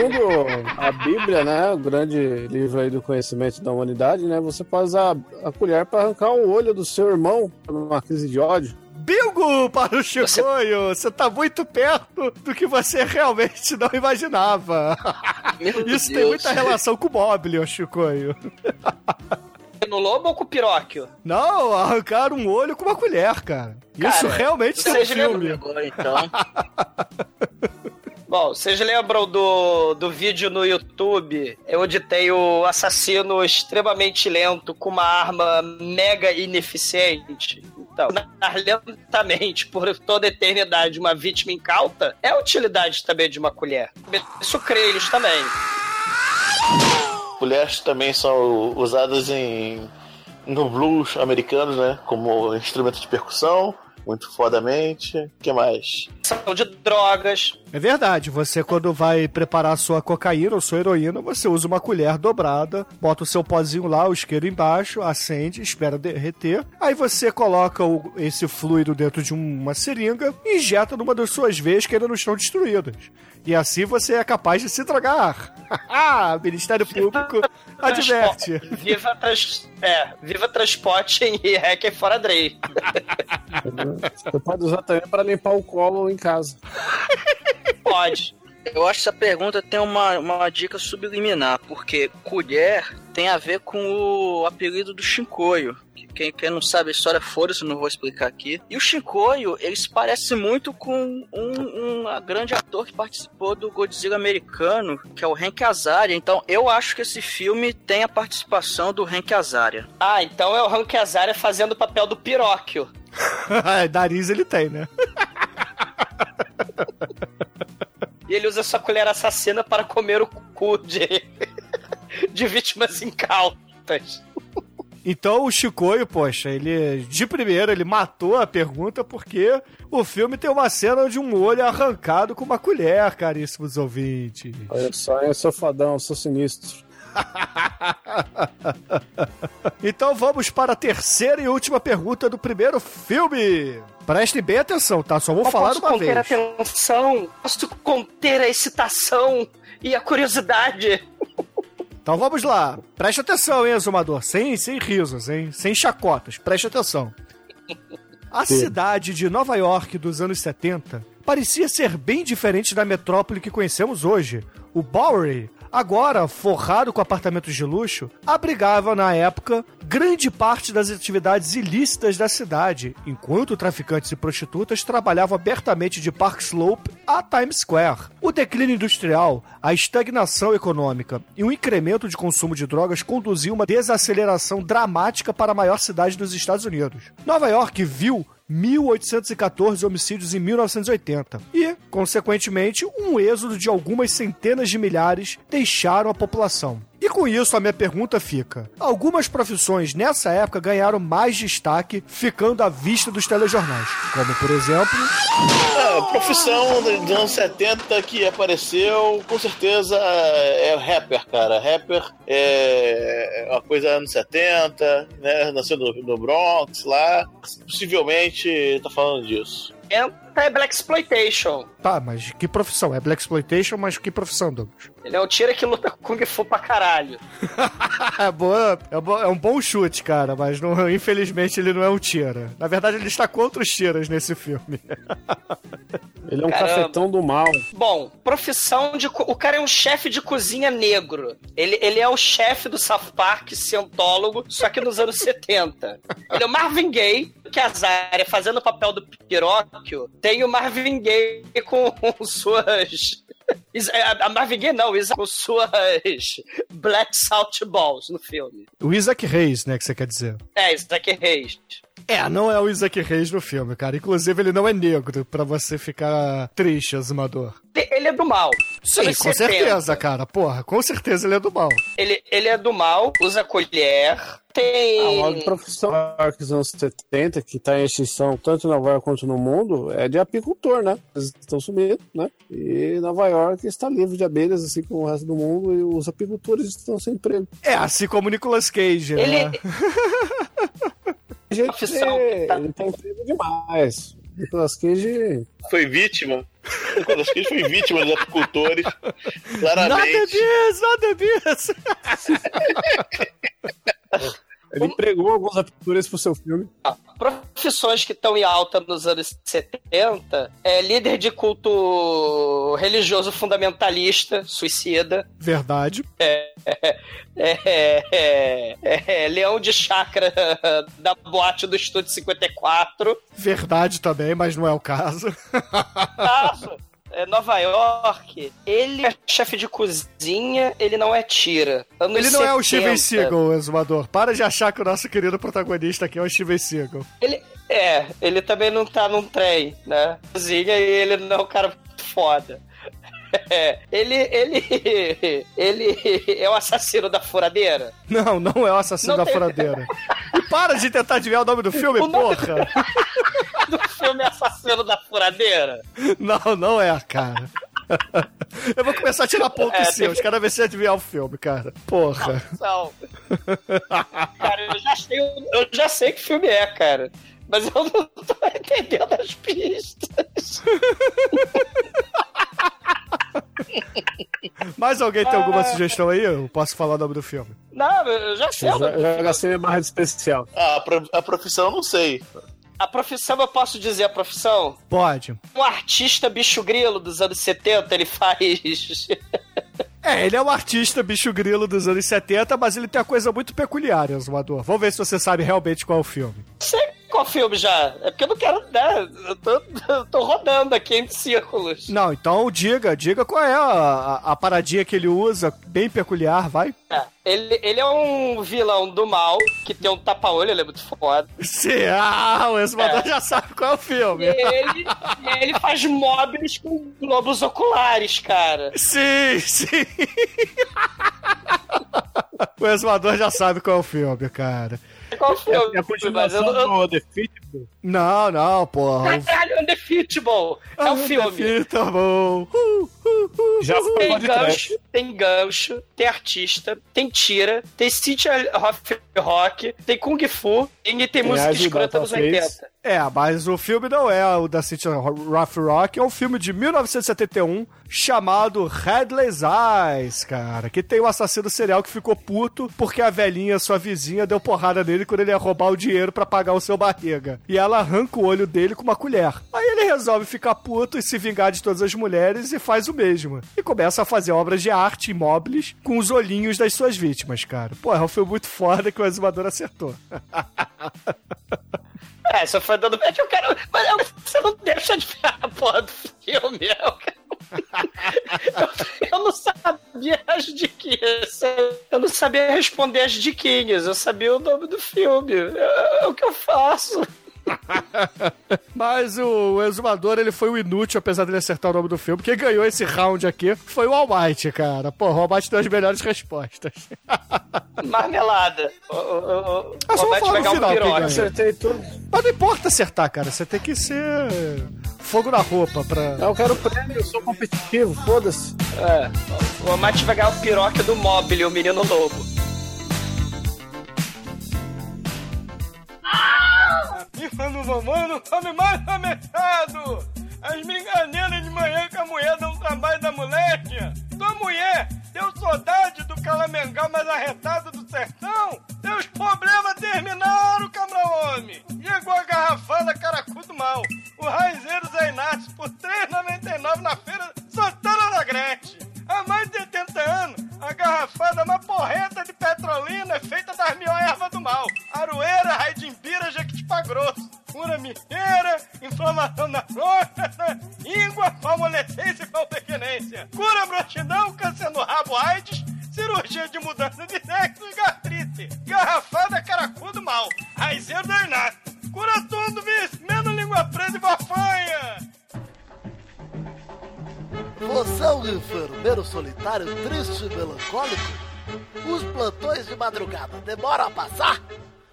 Segundo a Bíblia, né, o grande livro aí do conhecimento da humanidade, né, você pode usar a colher para arrancar o olho do seu irmão numa crise de ódio. bingo para o Chicoio! Você tá muito perto do que você realmente não imaginava. Meu Isso tem Deus. muita relação com o Mobile, ô Chicoio. No lobo ou com o piróquio? Não, arrancar um olho com uma colher, cara. Isso Cara, realmente tem um vocês lembram filme. Agora então. Bom, vocês lembram do, do vídeo no YouTube onde tem o assassino extremamente lento com uma arma mega ineficiente? Então, matar lentamente por toda a eternidade uma vítima incauta é a utilidade também de uma colher. Sucrilhos também. Colheres também são usadas em no blues americanos, né? Como instrumento de percussão, muito fodamente. O que mais? São de drogas. É verdade, você quando vai preparar a sua cocaína ou sua heroína, você usa uma colher dobrada, bota o seu pozinho lá, o isqueiro embaixo, acende, espera derreter. Aí você coloca o- esse fluido dentro de uma seringa e injeta numa das suas veias que ainda não estão destruídas. E assim você é capaz de se drogar. Ah, Ministério Público Adverte. Viva, trans... é, viva transporte e hacker fora Drey. Você pode usar também para limpar o colo em casa. Pode. Eu acho que essa pergunta tem uma, uma dica subliminar, porque colher tem a ver com o apelido do Shinkoio. Que Quem, quem não sabe a história, foda-se, não vou explicar aqui. E o Shinkoio, ele se parece muito com um, um grande ator que participou do Godzilla americano, que é o Hank Azaria. Então, eu acho que esse filme tem a participação do Hank Azaria. Ah, então é o Hank Azaria fazendo o papel do Piróquio. Nariz ele tem, né? E ele usa sua colher assassina para comer o cu de, de vítimas incautas. Então o Chicoio, poxa, ele de primeira ele matou a pergunta porque o filme tem uma cena de um olho arrancado com uma colher, caríssimos ouvintes. Olha só, eu sou fodão, eu sou sinistro. Então vamos para a terceira e última pergunta do primeiro filme. Prestem bem atenção, tá? Só vou Eu falar posso uma conter vez. a atenção, posso conter a excitação e a curiosidade. Então vamos lá. Preste atenção, hein, Exumador? Sem, sem risos, hein? Sem chacotas. Preste atenção. A cidade de Nova York dos anos 70 parecia ser bem diferente da metrópole que conhecemos hoje. O Bowery, agora forrado com apartamentos de luxo, abrigava na época grande parte das atividades ilícitas da cidade, enquanto traficantes e prostitutas trabalhavam abertamente de Park Slope a Times Square. O declínio industrial, a estagnação econômica e o incremento de consumo de drogas conduziu uma desaceleração dramática para a maior cidade dos Estados Unidos. Nova York viu 1.814 homicídios em 1980 e, consequentemente, um êxodo de algumas centenas de milhares deixaram a população. E com isso a minha pergunta fica: algumas profissões nessa época ganharam mais destaque ficando à vista dos telejornais, como por exemplo, A profissão dos anos 70 que apareceu, com certeza é rapper, cara. Rapper é uma coisa anos 70, né? Nasceu no, no Bronx lá. Possivelmente tá falando disso. É Black Exploitation. tá, mas que profissão? É Black Exploitation, mas que profissão, Douglas? Ele é um tira que luta Kung Fu pra caralho. É, boa, é, bo- é um bom chute, cara, mas não- infelizmente ele não é um tira. Na verdade, ele está contra os tiras nesse filme. Ele é um Caramba. cafetão do mal. Bom, profissão de. O cara é um chefe de cozinha negro. Ele, ele é o chefe do South Park, cientólogo, só que nos anos 70. Ele é o Marvin Gaye, que a Zarya, fazendo o papel do Piróquio, tem o Marvin Gaye com suas. A Marvin Gaye não, Isa- com suas Black Salt Balls no filme. o Isaac Reis, né, que você quer dizer. É, Isaac Reis. É, não é o Isaac Reis no filme, cara. Inclusive, ele não é negro, pra você ficar triste, azumador. Ele é do mal. Sim, com 70. certeza, cara. Porra, com certeza ele é do mal. Ele, ele é do mal, usa colher, tem. A maior profissão dos anos 70, que tá em extinção tanto em Nova York quanto no mundo, é de apicultor, né? Eles estão sumindo, né? E Nova York está livre de abelhas, assim como o resto do mundo, e os apicultores estão sem emprego. É, assim como o Nicolas Cage, Ele- né? Gente, Profissão, ele, tá. ele tem emprego demais. Nicolas Cage Foi vítima. O Nicolas Cage foi vítima dos apicultores. Nada Claramente. disso, nada disso. Ele empregou alguns apicultores pro seu filme. Profissões que estão em alta nos anos 70 é líder de culto religioso fundamentalista, suicida, Verdade. é, é, é, é, leão de chácara da boate do Estúdio 54, Verdade também, mas não é o caso. Caso, é Nova York, ele é chefe de cozinha, ele não é tira. Anos Ele não é o 70. Steven Seagal, exumador. Para de achar que o nosso querido protagonista aqui é o Steven Seagal. Ele, é, ele também não tá num trem, né? Cozinha e ele não é um cara foda. É, ele, ele, ele é o assassino da furadeira. Não, não é o assassino Não da tem- furadeira. E para de tentar adivinhar o nome do filme, O nome- porra! Do filme Assassino da Furadeira. Não, não é, cara. Eu vou começar a tirar pontos É, seus, teve- quero ver se adivinhar o filme, cara. Porra. Não. Cara, eu já, sei, eu já sei que filme é, cara. Mas eu não tô entendendo as pistas. Mais alguém tem alguma sugestão aí? Eu posso falar o nome do filme. Não, eu já sei. Eu já, já minha barra de especial. Ah, a, pro- a profissão eu não sei. A profissão, eu posso dizer a profissão? Pode. Um artista bicho grilo dos anos 70, ele faz. É, ele é um artista bicho grilo dos anos 70, mas ele tem uma coisa muito peculiar, Exumador. Vamos ver se você sabe realmente qual é o filme. Filme já. É porque eu não quero, né? Eu tô, eu tô rodando aqui em círculos. Não, então diga, diga qual é a, a, a paradinha que ele usa, bem peculiar, vai. É, ele, ele é um vilão do mal, que tem um tapa-olho, ele é muito foda. Sim, ah, o Exumador É. já sabe qual é o E filme. ele, e ele faz móveis com globos oculares, cara. Sim, sim. o Exumador já sabe qual é o filme, cara. Qual filme? É a Mas eu continuação não- eu- do The Fitball. Não, não, porra. Caralho, Undefeatable! É o filme. Bom. Uh, uh. Já foi Tem gancho, tem gancho, tem artista, tem tira, tem Cynthia Rock, rock tem Kung Fu e tem música escrota Face. 80. É, mas o filme não é o da City Rough Rock, é um filme de 1971 chamado Headless Eyes, cara, que tem um assassino serial que ficou puto porque a velhinha, sua vizinha, deu porrada nele quando ele ia roubar o dinheiro pra pagar o seu barriga. E ela arranca o olho dele com uma colher. Aí ele resolve ficar puto e se vingar de todas as mulheres e faz o mesmo. E começa a fazer obras de arte imóveis com os olhinhos das suas vítimas, cara. Um filme muito foda que o Exumador acertou. É, só foi dando. Eu quero. Mas você não deixa de ver a porra do filme. Eu, quero- eu, eu não sabia as diquinhas. Eu não sabia responder as diquinhas. Eu sabia o nome do filme. É, é o que eu faço. Mas o Exumador, ele foi o inútil, apesar dele acertar o nome do filme. Quem ganhou esse round aqui foi o Almighty, cara. Pô, o Almighty deu as melhores respostas. Marmelada. O, o, o, Ah, só vou falar no um. Acertei tudo. Mas não importa acertar, cara. Você tem que ser fogo na roupa pra... Eu quero prêmio, eu sou competitivo, foda-se. É, o Mate vai ganhar o piroca do Mobile, o menino lobo. E quando o mamãe não come mais amechado. As minganeiras de manhã que a mulher dá um trabalho da moleque. Tua mulher deu saudade do calamengá mais arretado do sertão? Teus problemas terminaram, cabra-homem. Chegou a garrafada caracudo mal. O raizeiro Zé inflamação da próstata, íngua, palmolescência e palpequenência. Cura broxidão, câncer no rabo, AIDS, cirurgia de mudança de sexo e gastrite. Garrafada caracudo mal. Raizeiro da Inácio. Cura tudo, vice, menos língua presa e bafanha. Você é um enfermeiro solitário, triste e melancólico? Os plantões de madrugada demoram a passar?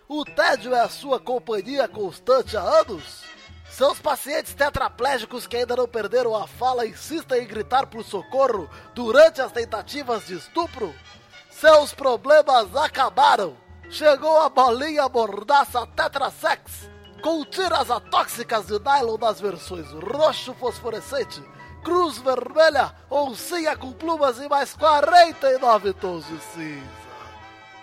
O tédio é a sua companhia constante há anos? Seus pacientes tetraplégicos que ainda não perderam a fala insistem em gritar por socorro durante as tentativas de estupro? Seus problemas acabaram! Chegou a bolinha mordaça Tetrasex com tiras atóxicas de nylon nas versões roxo fosforescente, cruz vermelha, oncinha com plumas e mais 49 tons de cinza.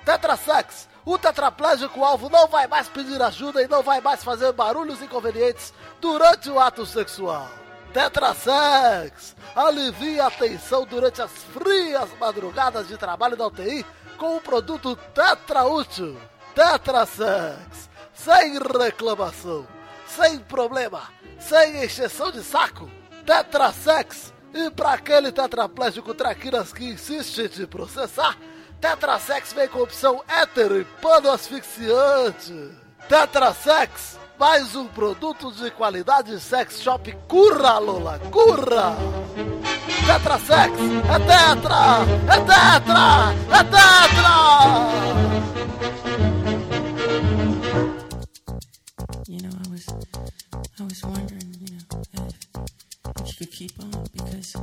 Tetrasex, o tetraplégico alvo não vai mais pedir ajuda e não vai mais fazer barulhos inconvenientes durante o ato sexual. Tetrasex, alivia a tensão durante as frias madrugadas de trabalho da UTI com o produto Tetra Útil. Tetrasex, sem reclamação, sem problema, sem encheção de saco. Tetrasex, e para aquele tetraplégico traquinas que insiste em te processar, Tetrasex vem com opção hétero e pano asfixiante. Tetrasex, mais um produto de qualidade sex shop Curra, Lola, curra! Tetrasex, é tetra, é tetra, é tetra! You know, I was, I was wondering, you know, if, if you could keep on because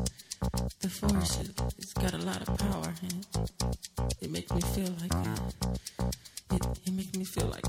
the force it, it's got a lot of power and it, it makes me feel like uh, it, it makes me feel like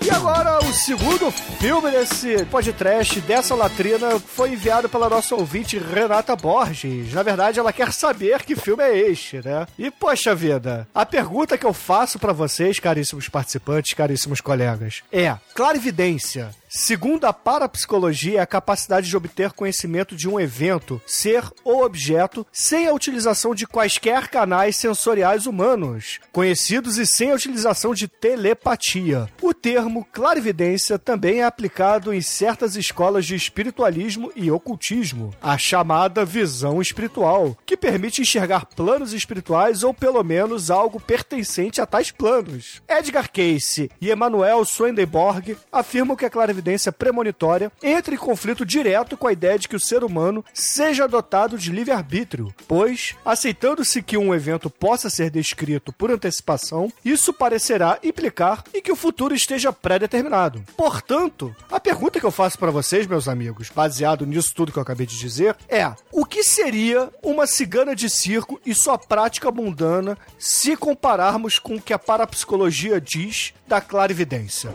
E agora, o segundo filme desse podcast, dessa latrina, foi enviado pela nossa ouvinte Renata Borges. Na verdade, ela quer saber que filme é este, né? E, poxa vida, a pergunta que eu faço pra vocês, caríssimos participantes, caríssimos colegas, é: clarividência Segundo a parapsicologia, é a capacidade de obter conhecimento de um evento, ser ou objeto, sem a utilização de quaisquer canais sensoriais humanos, conhecidos e sem a utilização de telepatia. O termo clarividência também é aplicado em certas escolas de espiritualismo e ocultismo, a chamada visão espiritual, que permite enxergar planos espirituais ou pelo menos algo pertencente a tais planos. Edgar Cayce e Emanuel Swedenborg afirmam que a clarividência premonitória entra em conflito direto com a ideia de que o ser humano seja dotado de livre-arbítrio, pois, aceitando-se que um evento possa ser descrito por antecipação, isso parecerá implicar em que o futuro esteja pré-determinado. Portanto, a pergunta que eu faço para vocês, meus amigos, baseado nisso tudo que eu acabei de dizer, é: o que seria uma cigana de circo e sua prática mundana se compararmos com o que a parapsicologia diz da clarividência?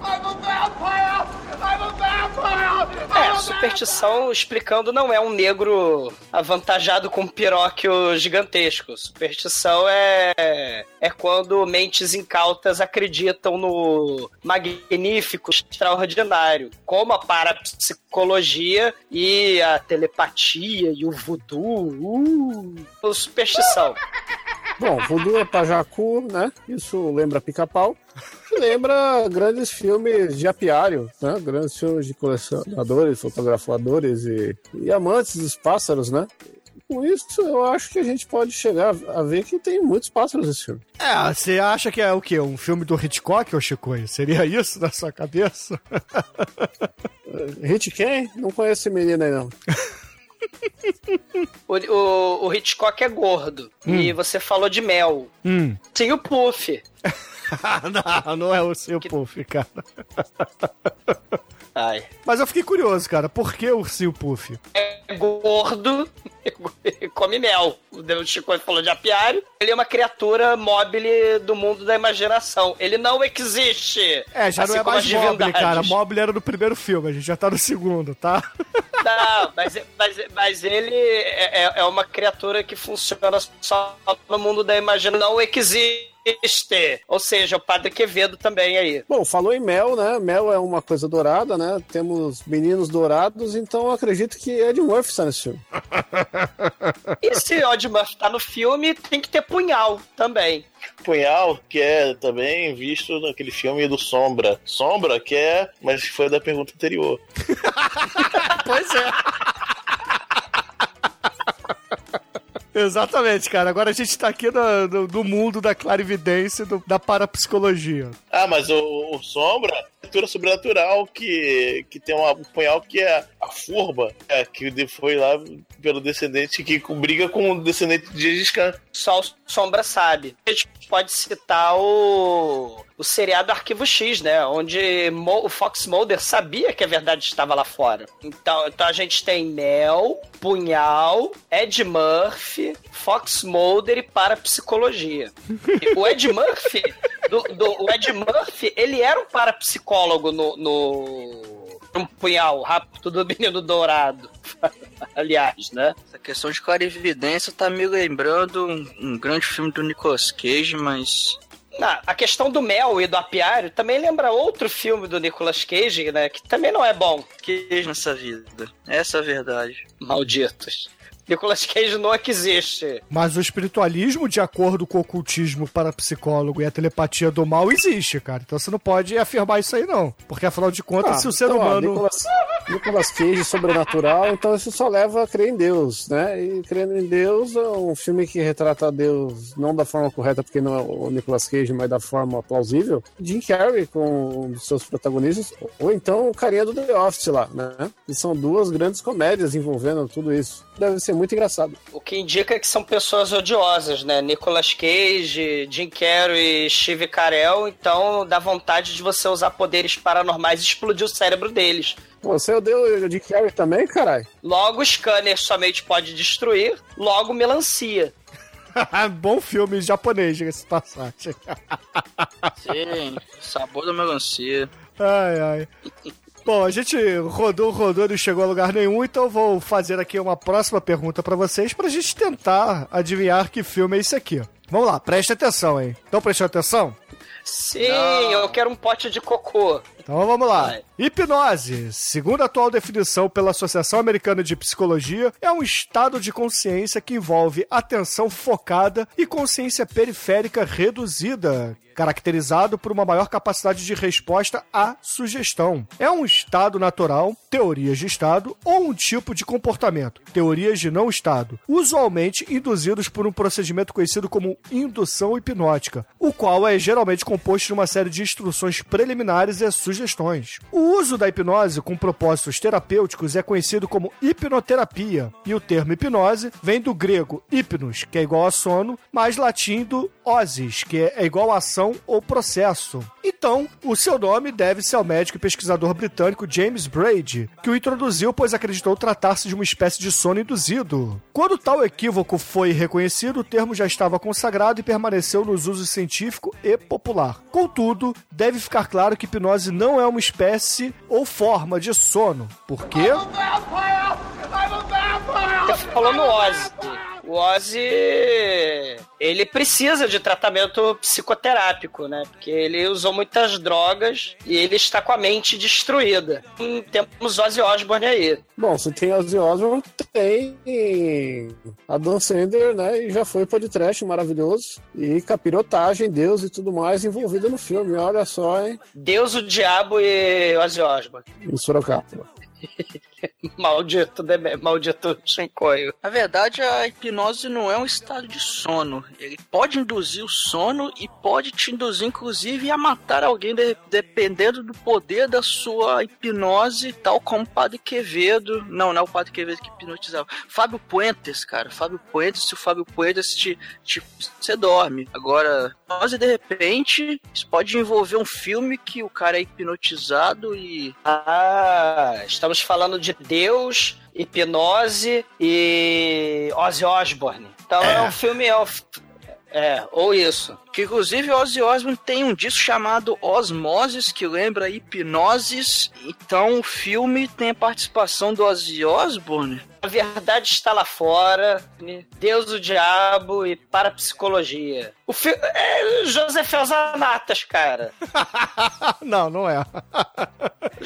É, superstição, explicando, não é um negro avantajado com um piróquio gigantesco. Superstição é, é quando mentes incautas acreditam no magnífico, extraordinário, como a parapsicologia e a telepatia e o voodoo. Uh, superstição. Bom, voodoo é pajacu, né? Isso lembra pica-pau. Lembra grandes filmes de apiário, né? Grandes filmes de colecionadores, fotografadores e, e amantes dos pássaros, né? Com isso, eu acho que a gente pode chegar a ver que tem muitos pássaros nesse filme. É, você acha que é o quê? Um filme do Hitchcock, ou Chico? Seria isso na sua cabeça? Hit quem? Não conheço esse menino aí, não. O, o, o Hitchcock é gordo. E você falou de mel. Hum. Tem o Puff. não, não é o seu puff, cara. Ai. Mas eu fiquei curioso, cara. Por que o ursinho puff? É gordo come mel. O Chico falou de apiário. Ele é uma criatura mobile do mundo da imaginação. Ele não existe. É, já Assim não é mais mobile, cara. Mobile era no primeiro filme, a gente já tá no segundo, tá? Não, mas, mas, mas ele é, é- é uma criatura que funciona só no mundo da imaginação. Não existe. Ou seja, o Padre Quevedo também aí. Bom, falou em mel, né? Mel é uma coisa dourada, né? Temos meninos dourados, então eu acredito que Ed Murphy está nesse filme. E se Odd Murphy tá no filme, tem que ter punhal também. Punhal, que é também visto naquele filme do Sombra. Sombra, que é, mas foi da pergunta anterior. pois é. Exatamente, cara. Agora a gente tá aqui no, no- no mundo da clarividência, do- da parapsicologia. Ah, mas o, o Sombra é uma criatura sobrenatural que, que tem uma, um punhal que é a Furba, é, que de- foi lá pelo descendente que briga com o descendente de Gengis Khan. Só o Sombra sabe. A gente pode citar o, o seriado Arquivo X, né? Onde Mo- o Fox Mulder sabia que a verdade estava lá fora. Então, então a gente tem Mel, Punhal, Ed Murphy, Fox Mulder e Parapsicologia. O Ed Murphy, do, do- o Ed Murphy, ele era um parapsicólogo no, no um punhal rápido do menino dourado. Aliás, né? Essa questão de clarividência tá me lembrando um, um grande filme do Nicolas Cage, mas. Ah, a questão do mel e do apiário também lembra outro filme do Nicolas Cage, né? Que também não é bom. Que nessa vida. Essa é a verdade. Malditos. Nicolas Cage não é que existe. Mas o espiritualismo, de acordo com o ocultismo parapsicólogo e a telepatia do mal, existe, cara. Então você não pode afirmar isso aí, não. Porque afinal de contas, Ah, se o ser então, ó, humano. Nicolas, Nicolas Cage sobrenatural, então isso só leva a crer em Deus, né? E crendo em Deus é um filme que retrata Deus não da forma correta, porque não é o Nicolas Cage, mas da forma plausível. Jim Carrey com um dos seus protagonistas, ou então o carinha do The Office lá, né? E são duas grandes comédias envolvendo tudo isso. Deve ser muito engraçado. O que indica que são pessoas odiosas, né? Nicolas Cage, Jim Carrey e Steve Carell. Então dá vontade de você usar poderes paranormais e explodir o cérebro deles. Você odeia o Jim Carrey também, caralho? Logo, o scanner somente pode destruir, logo, melancia. Bom filme japonês, de passagem. Sim, sabor da melancia. Ai, ai. Bom, a gente rodou, rodou e não chegou a lugar nenhum, então vou fazer aqui uma próxima pergunta pra vocês pra gente tentar adivinhar que filme é esse aqui. Vamos lá, preste atenção, hein? Estão prestando atenção? Sim, eu quero um pote de cocô. Então vamos lá. Hipnose, segundo a atual definição pela Associação Americana de Psicologia, é um estado de consciência que envolve atenção focada e consciência periférica reduzida, caracterizado por uma maior capacidade de resposta à sugestão. É um estado natural, teorias de estado, ou um tipo de comportamento, teorias de não estado, usualmente induzidos por um procedimento conhecido como indução hipnótica, o qual é geralmente composto de uma série de instruções preliminares e sugestões. O uso da hipnose com propósitos terapêuticos é conhecido como hipnoterapia, e o termo hipnose vem do grego hipnos, que é igual a sono, mais latim do osis, que é igual a ação ou processo. Então, o seu nome deve-se ao médico e pesquisador britânico James Braid, que o introduziu pois acreditou tratar-se de uma espécie de sono induzido. Quando tal equívoco foi reconhecido, o termo já estava consagrado e permaneceu nos usos científico e popular. Contudo, deve ficar claro que hipnose não é uma espécie ou forma de sono. Por quê? Falou no Ozzy. O Ozzy, ele precisa de tratamento psicoterápico, né? Porque ele usou muitas drogas e ele está com a mente destruída. E temos Ozzy Osbourne aí. Bom, se tem Ozzy Osbourne, tem a Dan Sander, né? E já foi podcast maravilhoso. E capirotagem, Deus e tudo mais envolvido no filme. Olha só, hein? Deus, o Diabo e Ozzy Osbourne. Em Sorocaba. maldito, Deme- maldito Shinkoio. Na verdade, a hipnose não é um estado de sono. Ele pode induzir o sono e pode te induzir, inclusive, a matar alguém de- dependendo do poder da sua hipnose, tal como o Padre Quevedo. Não, não é o Padre Quevedo que hipnotizava. Fábio Puentes, cara. Fábio Puentes, se o Fábio Puentes te. te você dorme. Agora, hipnose, de repente, isso pode envolver um filme que o cara é hipnotizado e. Ah, estamos falando de Deus, hipnose e Ozzy Osbourne. Então é, um filme. É, um é, ou isso. Que inclusive Ozzy Osbourne tem um disco chamado Osmoses, que lembra hipnoses. Então o filme tem a participação do Ozzy Osbourne. A verdade está lá fora. né? Deus, o diabo e parapsicologia. O filme. É José Felzanatas, cara. não, não é.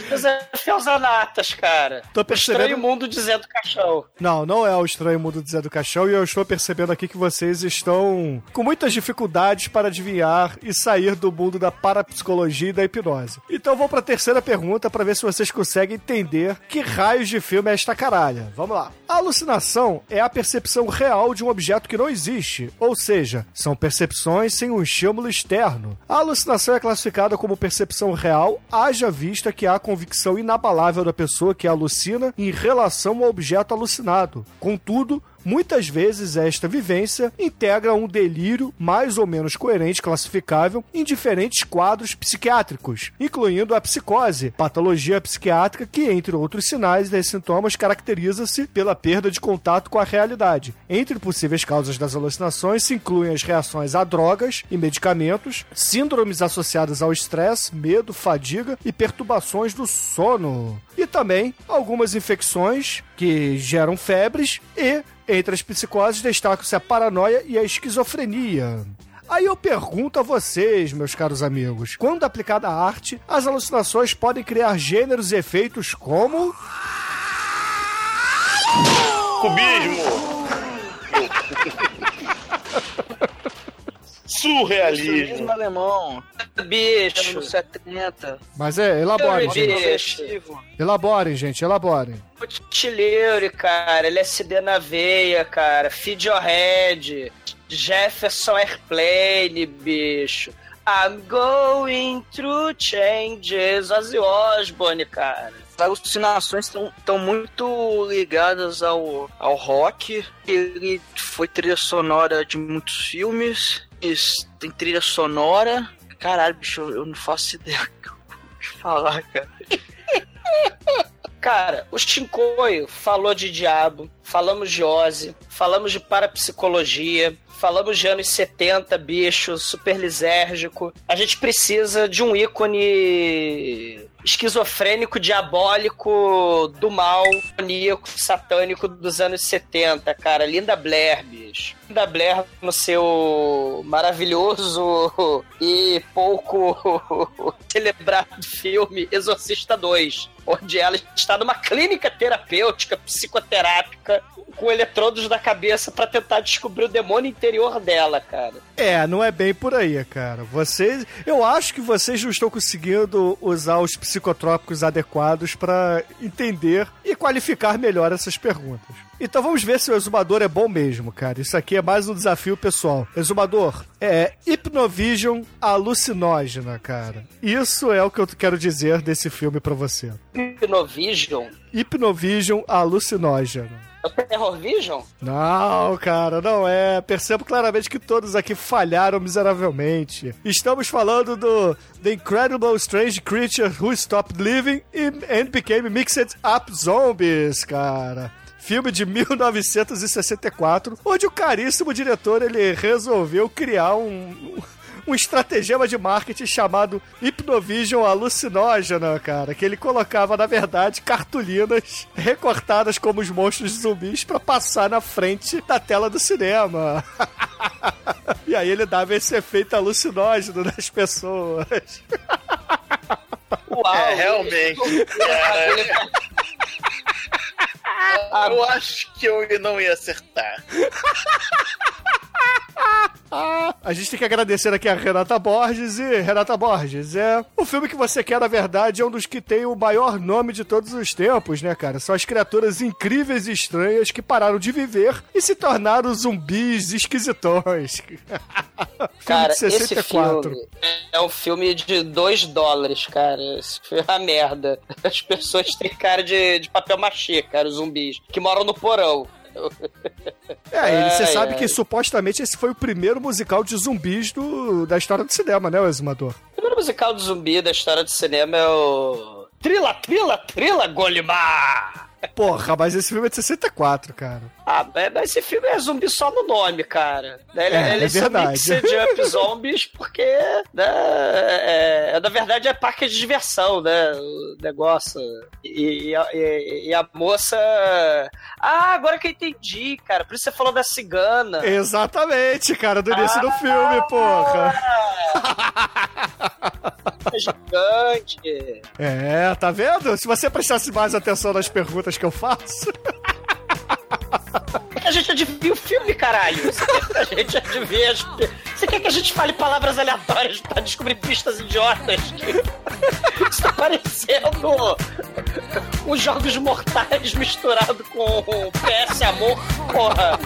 José Felzanatas, cara. Tô percebendo- Estranho mundo dizendo caixão. Não, não é o Estranho Mundo do Zé do Caixão e eu estou percebendo aqui que vocês estão com muitas dificuldades para adivinhar e sair do mundo da parapsicologia e da hipnose. Então vou para a terceira pergunta para ver se vocês conseguem entender que raios de filme é esta caralha. Vamos lá. A alucinação é a percepção real de um objeto que não existe, ou seja, são percepções sem um estímulo externo. A alucinação é classificada como percepção real, haja vista que há convicção inabalável da pessoa que alucina em relação ao objeto alucinado. Contudo, Muitas vezes esta vivência integra um delírio mais ou menos coerente classificável em diferentes quadros psiquiátricos, incluindo a psicose, patologia psiquiátrica que, entre outros sinais e sintomas, caracteriza-se pela perda de contato com a realidade. Entre possíveis causas das alucinações se incluem as reações a drogas e medicamentos, síndromes associadas ao estresse, medo, fadiga e perturbações do sono. E também algumas infecções que geram febres e entre as psicoses destacam-se a paranoia e a esquizofrenia. Aí eu pergunto a vocês, meus caros amigos, quando aplicada à arte, as alucinações podem criar gêneros e efeitos como. Cubismo! Surrealismo! alemão. Bicho. Anos 70. Mas é, elaborem, gente. Bicho. Elaborem, gente, elaborem. Tileure, cara, LSD na veia, cara, Feed Your Head, Jefferson Airplane, bicho. I'm going through changes, Ozzy Osbourne, cara. As alucinações estão muito ligadas ao, ao rock. Ele foi trilha sonora de muitos filmes. Tem trilha sonora. Caralho, bicho, eu não faço ideia do que falar, cara. Cara, o Shinkoio falou de diabo, falamos de Ozzy, falamos de parapsicologia, falamos de anos 70, bicho, super lisérgico. A gente precisa de um ícone esquizofrênico, diabólico, do mal, maníaco, satânico dos anos 70, cara. Linda Blair, bicho. Linda Blair no seu maravilhoso e pouco celebrado filme Exorcista 2, onde ela está numa clínica terapêutica, psicoterápica, com eletrodos na cabeça para tentar descobrir o demônio interior dela, cara. É, não é bem por aí, cara. Vocês, eu acho que vocês não estão conseguindo usar os psicotrópicos adequados para entender e qualificar melhor essas perguntas. Então vamos ver se o exumador é bom mesmo, cara. Isso aqui é mais um desafio pessoal. Exumador, é hipnovision alucinógena, cara. Isso é o que eu quero dizer desse filme para você. Hipnovision? Hipnovision alucinógena. É o Terror Vision? Não, cara, não é. Percebo claramente que todos aqui falharam miseravelmente. Estamos falando do The Incredible Strange Creature Who Stopped Living and Became Mixed Up Zombies, cara filme de 1964, onde o caríssimo diretor ele resolveu criar um, um estratagema de marketing chamado Hypnovision Alucinógena, cara, que ele colocava, na verdade, cartolinas recortadas como os monstros zumbis para passar na frente da tela do cinema. e aí ele dava esse efeito alucinógeno nas pessoas. Uau, é, realmente. Cara. Eu acho que eu não ia acertar. A gente tem que agradecer aqui a Renata Borges e Renata Borges, é o filme que você quer, na verdade, é um dos que tem o maior nome de todos os tempos, né, cara? São as criaturas incríveis e estranhas que pararam de viver e se tornaram zumbis esquisitões. cara, esse filme é um filme de 2 dólares, cara. Isso foi uma merda. As pessoas têm cara de, de papel machê, cara, os zumbis, que moram no porão. É, você sabe que supostamente esse foi o primeiro musical de zumbis do, da história do cinema, né, o Exumador? O primeiro musical de zumbi da história do cinema é o. Trila, trila, trila, Golimar! Porra, mas esse filme é de 64, cara. Ah, mas esse filme é zumbi só no nome, cara. Ele, é, ele é verdade. de up zombies porque, né, é, é, na verdade, é parque de diversão, né? O negócio. E, e, e, a moça. Ah, agora que eu entendi, cara. Por isso você falou da cigana. Exatamente, cara, do início ah, do filme, porra. É gigante. É, tá vendo? Se você prestasse mais atenção nas perguntas que eu faço. A gente adivinha o filme, caralho. A gente adivinhe as... Você quer que a gente fale palavras aleatórias pra descobrir pistas idiotas? Isso tá parecendo os Jogos Mortais misturado com PS Amor, porra.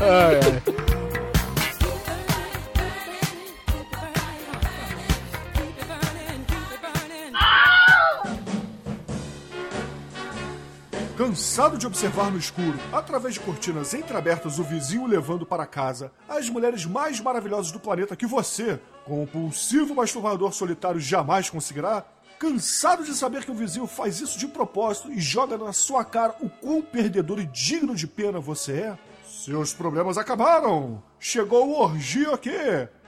Ai, ai. Cansado de observar no escuro, através de cortinas entreabertas, o vizinho levando para casa as mulheres mais maravilhosas do planeta que você, compulsivo masturbador solitário, jamais conseguirá? Cansado de saber que o vizinho faz isso de propósito e joga na sua cara o quão perdedor e digno de pena você é? Seus problemas acabaram! Chegou o Orgia aqui!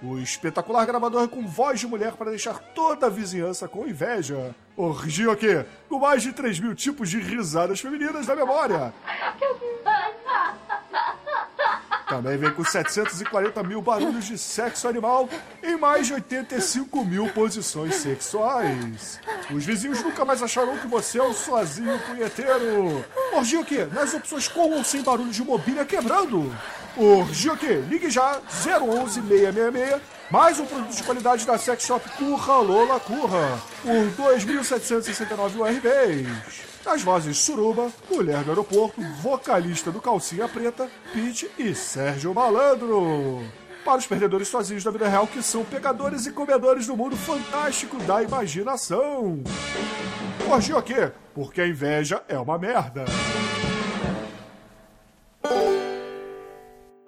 O espetacular gravador com voz de mulher para deixar toda a vizinhança com inveja. Orgia aqui, com mais de 3 mil tipos de risadas femininas da memória. Também vem com 740 mil barulhos de sexo animal em mais de 85 mil posições sexuais. Os vizinhos nunca mais acharão que você é um sozinho punheteiro. Orgia aqui, nas opções com ou sem barulho de mobília quebrando. Orgia aqui, ligue já 011 666 mais um produto de qualidade da Sex Shop Curra Lola Curra por 2.769 URBs. As vozes Suruba, Mulher do Aeroporto, vocalista do Calcinha Preta, Pete e Sérgio Malandro. Para os perdedores sozinhos da vida real que são pegadores e comedores do mundo fantástico da imaginação. Orgia o quê? Porque a inveja é uma merda.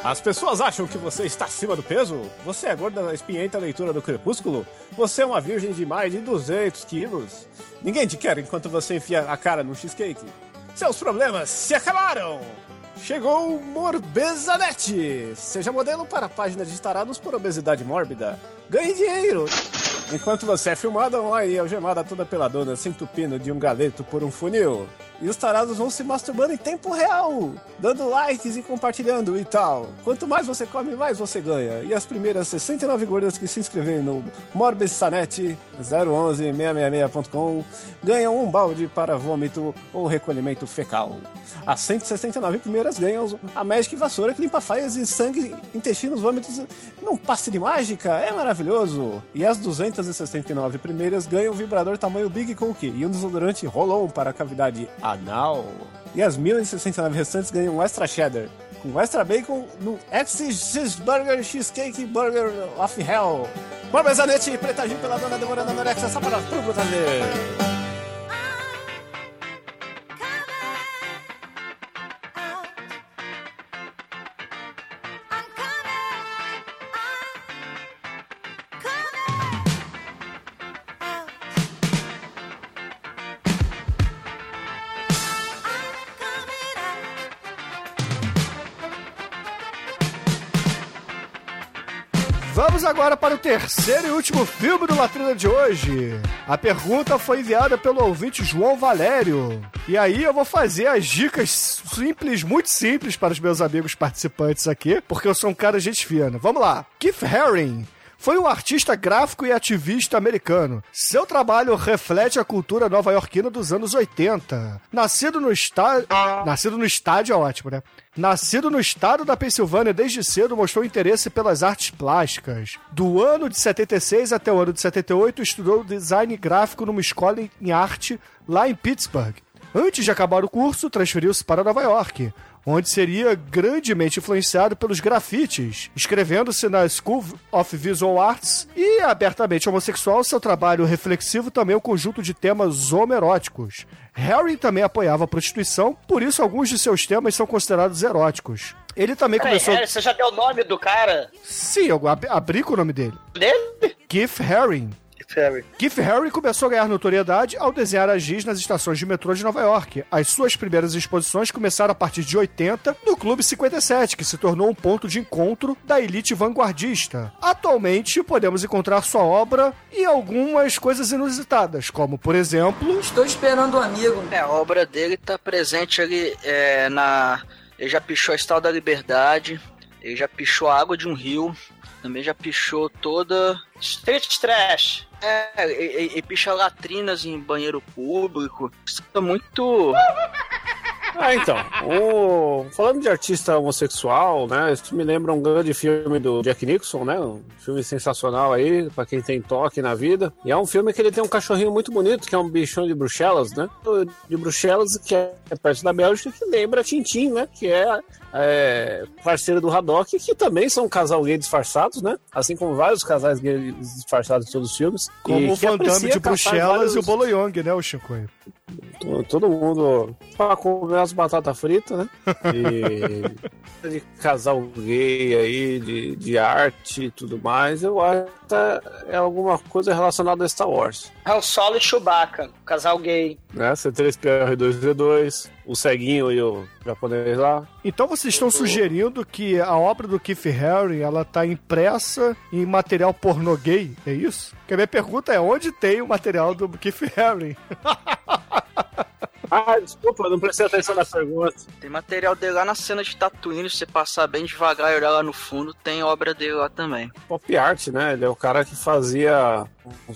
As pessoas acham que você está acima do peso? Você é gorda da espinhenta leitura do crepúsculo? Você é uma virgem de mais de 200 quilos? Ninguém te quer enquanto você enfia a cara no cheesecake. Seus problemas se acabaram! Chegou o Morbezanet! Seja modelo para a página de tarados por obesidade mórbida. Ganhe dinheiro! Enquanto você é filmada online algemada toda pela dona, se entupindo de um galeto por um funil. E os tarados vão se masturbando em tempo real, dando likes e compartilhando e tal. Quanto mais você come, mais você ganha. E as primeiras 69 gordas que se inscreverem no Morbessanet 011-666.com ganham um balde para vômito ou recolhimento fecal. As 169 primeiras ganham a Magic Vassoura que limpa faias e sangue, intestinos, vômitos num passe de mágica. É maravilhoso. E as 269 primeiras ganham um vibrador tamanho Big Cook e um desodorante Rolon para a cavidade anal. E as 1069 restantes ganham um extra cheddar com extra bacon no X Burger Cheesecake Burger of Hell. Barbezanete, pretadinho pela dona demorando anorexia, só para pro prazer. Agora para o terceiro e último filme do Latrina de hoje. A pergunta foi enviada pelo ouvinte João Valério. E aí eu vou fazer as dicas simples, muito simples para os meus amigos participantes aqui, porque eu sou um cara gente fina. Vamos lá. Keith Haring foi um artista gráfico e ativista americano. Seu trabalho reflete a cultura nova-iorquina dos anos 80. Nascido no estádio. Nascido no estádio é ótimo, né? Nascido no estado da Pensilvânia desde cedo, mostrou interesse pelas artes plásticas. Do ano de 76 até o ano de 78, estudou design gráfico numa escola em arte lá em Pittsburgh. Antes de acabar o curso, transferiu-se para Nova York, onde seria grandemente influenciado pelos grafites, escrevendo-se na School of Visual Arts e abertamente homossexual, seu trabalho reflexivo também é um conjunto de temas homeróticos. Harry também apoiava a prostituição, por isso alguns de seus temas são considerados eróticos. Ele também começou. Harry, você já deu o nome do cara? Sim, eu ab- abri com o nome dele. Dele? Keith Haring. Harry. Keith Haring começou a ganhar notoriedade ao desenhar as giz nas estações de metrô de Nova York. As suas primeiras exposições começaram a partir de 80 no Clube 57, que se tornou um ponto de encontro da elite vanguardista. Atualmente, podemos encontrar sua obra em algumas coisas inusitadas, como, por exemplo... Estou esperando um amigo. É, a obra dele tá presente ali é, na. Ele já pichou a Estátua da Liberdade, ele já pichou a água de um rio, também já pichou toda. Street Trash. É, e, e- e picha latrinas em banheiro público. Isso é muito. Ah, então. O... Falando de artista homossexual, né? Isso me lembra um grande filme do Jack Nixon, né? Um filme sensacional aí, pra quem tem toque na vida. E é um filme que ele tem um cachorrinho muito bonito, que é um bichão de Bruxelas, né? De Bruxelas, que é perto da Bélgica, que lembra Tintim, né? Que é, é parceiro do Haddock, que também são um casal gay disfarçados, né? Assim como vários casais gays disfarçados em todos os filmes. Como o Van Damme de Bruxelas vários- e o Bolo Young, né, o Chico? To- Todo mundo pra comer as batatas fritas, né? E de casal gay aí, de, de arte e tudo mais, eu acho que é alguma coisa relacionada a Star Wars. Han Solo e Chewbacca, casal gay. Né? C3PO-R2D2, o ceguinho e o japonês lá. Então vocês estão sugerindo que a obra do Keith Haring ela tá impressa em material pornô gay, é isso? Que a minha pergunta é onde tem o material do Keith Haring? Ah, desculpa, não prestei atenção na pergunta. Tem material dele lá na cena de Tatooine, se você passar bem devagar e olhar lá no fundo, tem obra dele lá também. Pop art, né? Ele é o cara que fazia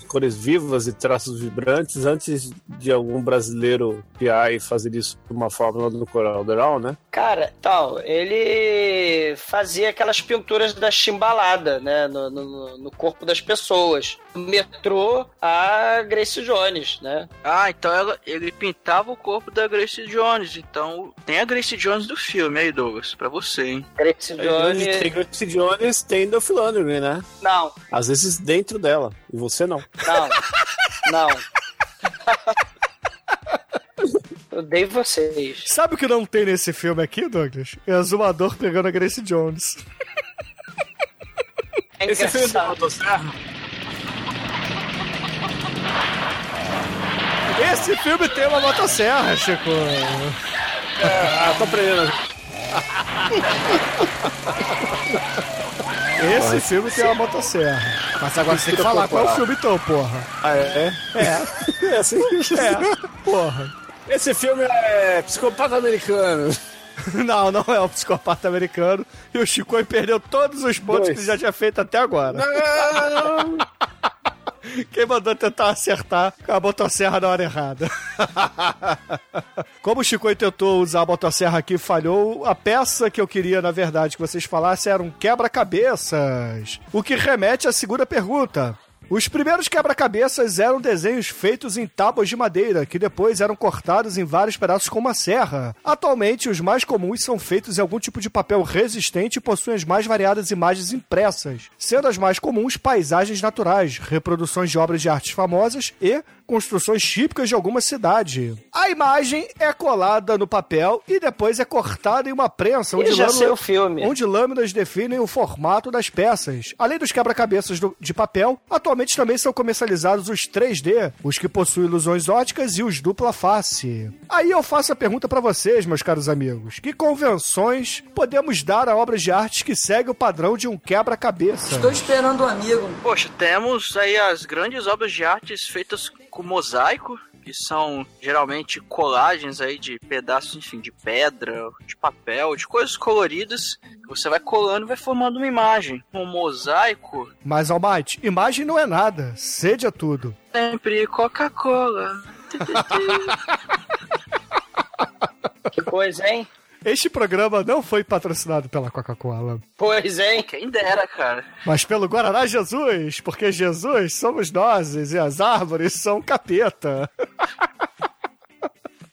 cores vivas e traços vibrantes antes de algum brasileiro piar e fazer isso de uma fórmula do Corel né? Cara, então, ele fazia aquelas pinturas da chimbalada, né? No, no, no corpo das pessoas. Do metrô a Grace Jones, né? Ah, então ela- ele pintava o corpo da Grace Jones. Então tem a Grace Jones do filme aí, Douglas, pra você, hein? Grace Jones. Tem Grace Jones, tem Dolph Lundgren, né? Não, Às vezes dentro dela, e você não. não, não. Eu odeio vocês. Sabe o que não tem nesse filme aqui, Douglas? É Azumador pegando a Grace Jones. É Esse filme da motosserra? Esse filme tem uma motosserra, Chico. Ah, tô aprendendo. Esse filme tem uma motosserra. Mas agora você tem que falar qual é o filme então, porra. Ah, é? É, É assim? é, porra. Esse filme é psicopata americano. Não, não é o psicopata americano. E o Chico perdeu todos os pontos Dois. que ele já tinha feito até agora. Não! Quem mandou tentar acertar com a motosserra na hora errada. Como o Chico tentou usar a motosserra aqui falhou, a peça que eu queria, na verdade, que vocês falassem era um quebra-cabeças. O que remete à segunda pergunta. Os primeiros quebra-cabeças eram desenhos feitos em tábuas de madeira, que depois eram cortados em vários pedaços com uma serra. Atualmente, os mais comuns são feitos em algum tipo de papel resistente e possuem as mais variadas imagens impressas, sendo as mais comuns paisagens naturais, reproduções de obras de artes famosas e construções típicas de alguma cidade. A imagem é colada no papel e depois é cortada em uma prensa, onde, Eu já lâmina- sei o filme. onde lâminas definem o formato das peças. Além dos quebra-cabeças do- de papel, atualmente também são comercializados os 3D, os que possuem ilusões óticas e os dupla face. Aí eu faço a pergunta pra vocês, meus caros amigos: que convenções podemos dar a obras de arte que seguem o padrão de um quebra-cabeça? Estou esperando um amigo. Poxa, temos aí as grandes obras de artes feitas com mosaico, que são geralmente colagens aí de pedaços, enfim, de pedra, de papel, de coisas coloridas. que Você vai colando e vai formando uma imagem. Um mosaico, Mas, Almighty, imagem não é nada, sede é tudo. sempre Coca-Cola. Que coisa, hein? Este programa não foi patrocinado pela Coca-Cola, Pois, hein? Quem dera, cara. mas pelo Guaraná Jesus, porque Jesus somos nós e as árvores são capeta.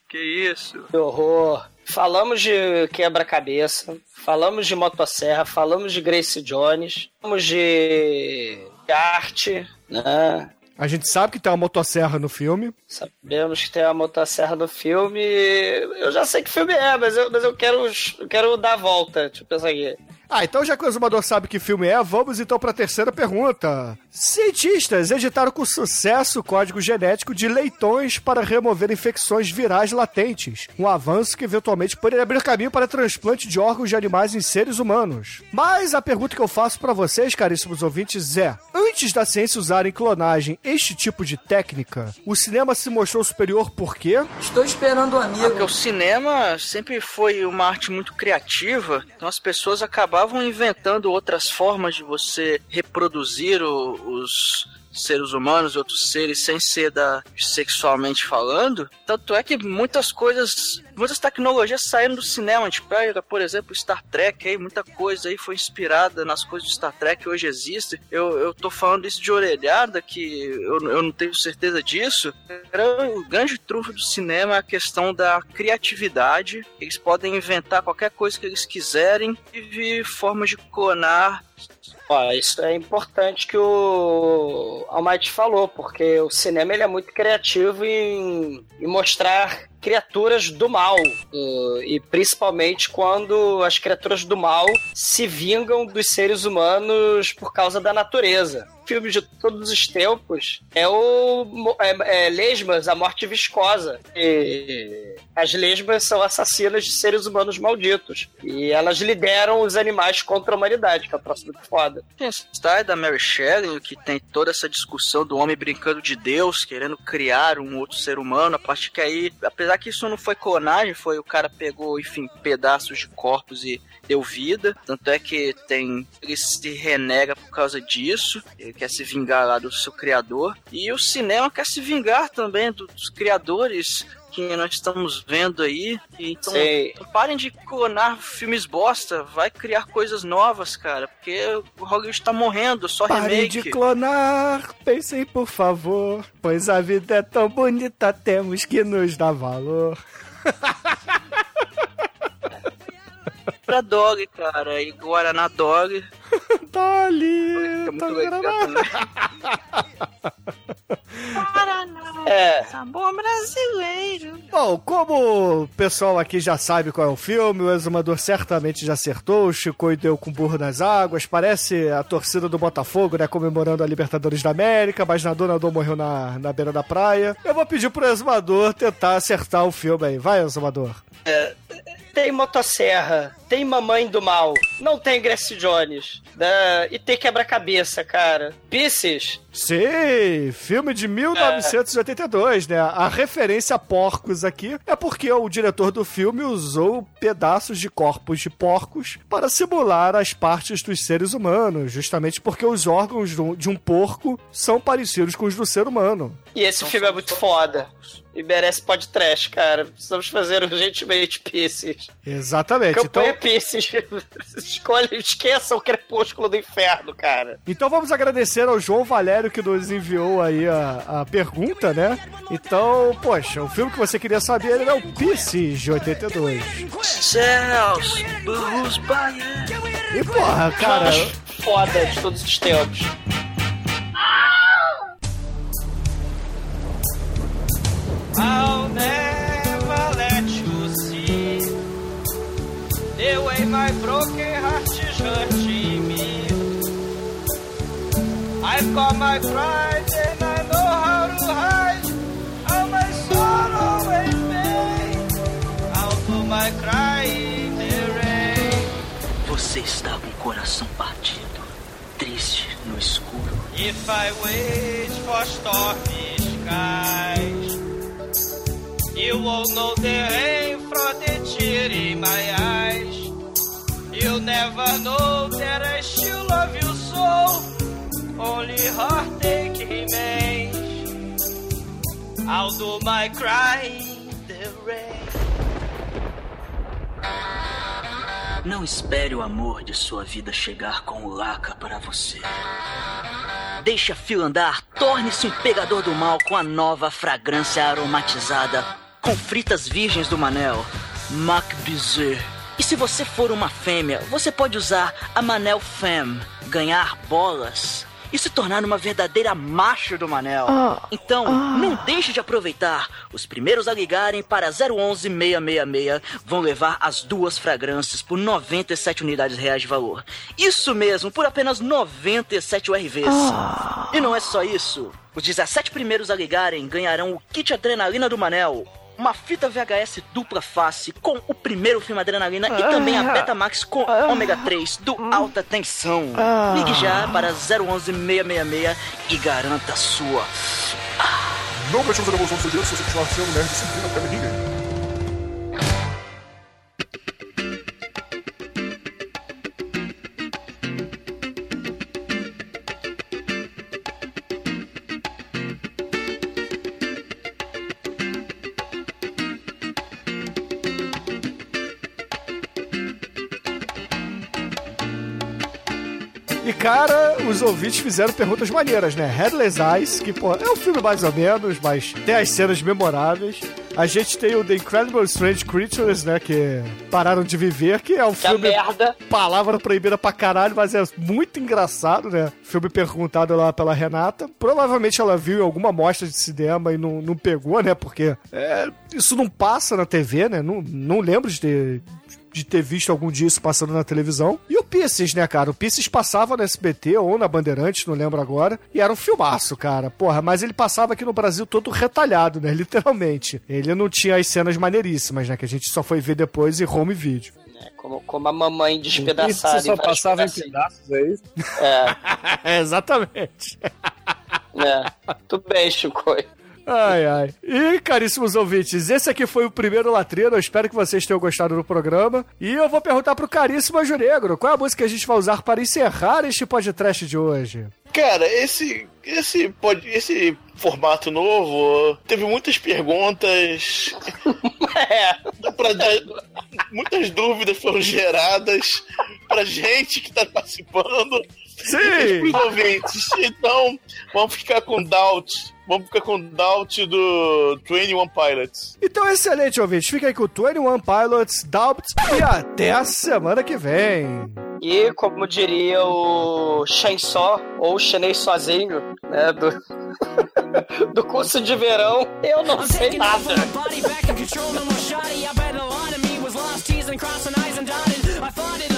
Que isso. Que horror. Falamos de quebra-cabeça, falamos de motosserra, falamos de Grace Jones, falamos de de arte, né? A gente sabe que tem uma motosserra no filme. Sabemos que tem a motosserra no filme. Eu já sei que filme é, mas eu, mas eu quero, eu quero dar a volta. Deixa eu pensar aqui. Ah, então já que o exumador sabe que filme é, vamos então para a terceira pergunta. Cientistas editaram com sucesso o código genético de leitões para remover infecções virais latentes, um avanço que eventualmente poderia abrir caminho para transplante de órgãos de animais em seres humanos. Mas a pergunta que eu faço para vocês, caríssimos ouvintes, é: antes da ciência usar em clonagem este tipo de técnica, o cinema se mostrou superior por quê? Estou esperando um Ah, amigo. porque o cinema sempre foi uma arte muito criativa, então as pessoas acabavam inventando outras formas de você reproduzir o- os seres humanos e outros seres sem ser da sexualmente falando. Tanto é que muitas coisas, muitas tecnologias saíram do cinema. A gente pega, por exemplo, Star Trek, aí muita coisa aí foi inspirada nas coisas de Star Trek que hoje existem. Eu, eu tô falando isso de orelhada, que eu, eu não tenho certeza disso. O grande trunfo do cinema é a questão da criatividade. Eles podem inventar qualquer coisa que eles quiserem e formas de clonar isso é importante que o Almighty falou, porque o cinema ele é muito criativo em, em mostrar criaturas do mal. uh, e principalmente quando as criaturas do mal se vingam dos seres humanos por causa da natureza. Filme de todos os tempos é o é, é Lesmas, a morte viscosa. E as lesmas são assassinas de seres humanos malditos. E elas lideram os animais contra a humanidade, que é o troço muito foda. Tem essa história da Mary Shelley, que tem toda essa discussão do homem brincando de Deus, querendo criar um outro ser humano, a partir que aí, apesar que isso não foi clonagem, foi o cara pegou, enfim, pedaços de corpos e deu vida, tanto é que tem ele se renega por causa disso, ele quer se vingar lá do seu criador, e o cinema quer se vingar também do- dos criadores que nós estamos vendo aí. Então, Sei. parem de clonar filmes bosta, vai criar coisas novas, cara, porque o Hollywood tá morrendo, só Parem remake. de clonar, pensem por favor, pois a vida é tão bonita, temos que nos dar valor. Pra Dog, cara, e Guaraná Dog. Dolly, É muito legal também. É. Sabor brasileiro. Bom, como o pessoal aqui já sabe qual é o filme, o exumador certamente já acertou, o Chico deu com burro nas águas, parece a torcida do Botafogo, né, comemorando a Libertadores da América, mas Nadonador morreu na, na beira da praia. Eu vou pedir pro exumador tentar acertar o filme aí. Vai, exumador. É, tem motosserra, tem mamãe do mal, não tem Grace Jones, né? E tem quebra-cabeça, cara. Pisces. Sim, filme de 1982, né? A referência a porcos aqui é porque o diretor do filme usou pedaços de corpos de porcos para simular as partes dos seres humanos, justamente porque os órgãos de um porco são parecidos com os do ser humano. E esse filme é muito foda. E merece podcast, cara. Precisamos fazer urgentemente Pisces. Exatamente. Então, Campanha Pisces. Escolha, esqueça o crepúsculo do inferno, cara. então vamos agradecer ao João Valério que nos enviou aí a, a pergunta, né? Então, poxa, o filme que você queria saber ele é o Pisces de 82. Céus, burros, Bahia. E porra, cara, Foda de todos os tempos. I'll heart is hurting me. I've got my pride and I know how to hide all my sorrow and pain. I'll do my cry in the rain. Você está com o coração partido, triste no escuro. If I wait for stormy skies, you won't know the rain from the tear in my eyes. You'll never know that I still love you so. Only heartache remains. I'll do my cry in the rain. Não espere o amor de sua vida chegar com laca para você. Deixe a fila andar, torne-se um pegador do mal com a nova fragrância aromatizada com fritas virgens do Manel, Mac Bizet. E se você for uma fêmea, você pode usar a Manel Femme, ganhar bolas e se tornar uma verdadeira macho do Manel. Então, não deixe de aproveitar. Os primeiros a ligarem para 011 666 vão levar as duas fragrâncias por 97 unidades reais de valor. Isso mesmo, por apenas 97 URVs. E não é só isso. Os 17 primeiros a ligarem ganharão o kit adrenalina do Manel. Uma fita VHS dupla face com o primeiro filme Adrenalina e também a Betamax com ômega 3 do Alta Tensão. Ligue já para 011 666 e garanta a sua. Não deixamos a devolução do seu dinheiro se você continuar sendo nerd vir até ninguém. Os ouvintes fizeram perguntas maneiras, né? Headless Eyes, que pô, é um filme mais ou menos, mas tem as cenas memoráveis. A gente tem o The Incredible Strange Creatures, né? Que pararam de viver, que é um Que a filme. merda. Palavra proibida pra caralho, mas é muito engraçado, né? Filme perguntado lá pela Renata. Provavelmente ela viu em alguma mostra de cinema e não, não pegou, né? Porque é, isso não passa na TV, né? Não, não lembro de ter, de ter visto algum dia isso passando na televisão. E o Pisces, né, cara? O Pisces passava no SBT ou na Bandeirantes, não lembro agora. E era um filmaço, cara. Porra, mas ele passava aqui no Brasil todo retalhado, né? Literalmente. Ele não tinha as cenas maneiríssimas, né? Que a gente só foi ver depois em home video. É, como, como a mamãe despedaçada. Isso só passava em pedaços, é isso? É, Exatamente. é. Tudo bem, Chico. Ai, ai. E, caríssimos ouvintes, esse aqui foi o primeiro Latrino. Eu espero que vocês tenham gostado do programa. E eu vou perguntar pro caríssimo Anjo Negro qual é a música que a gente vai usar para encerrar este podcast de hoje. Cara, esse, esse, pod- esse formato novo teve muitas perguntas. É. pra dar- muitas dúvidas foram geradas pra gente que tá participando e Sim! pros ouvintes. Então, vamos ficar com doubt vamos ficar com Doubt do 21 Pilots. Então, excelente, ouvinte. Fica aí com o 21 Pilots, Doubt e até a semana que vem. E como diria o Só ou o sozinho, né, do, do curso de verão, eu não sei nada. I thought it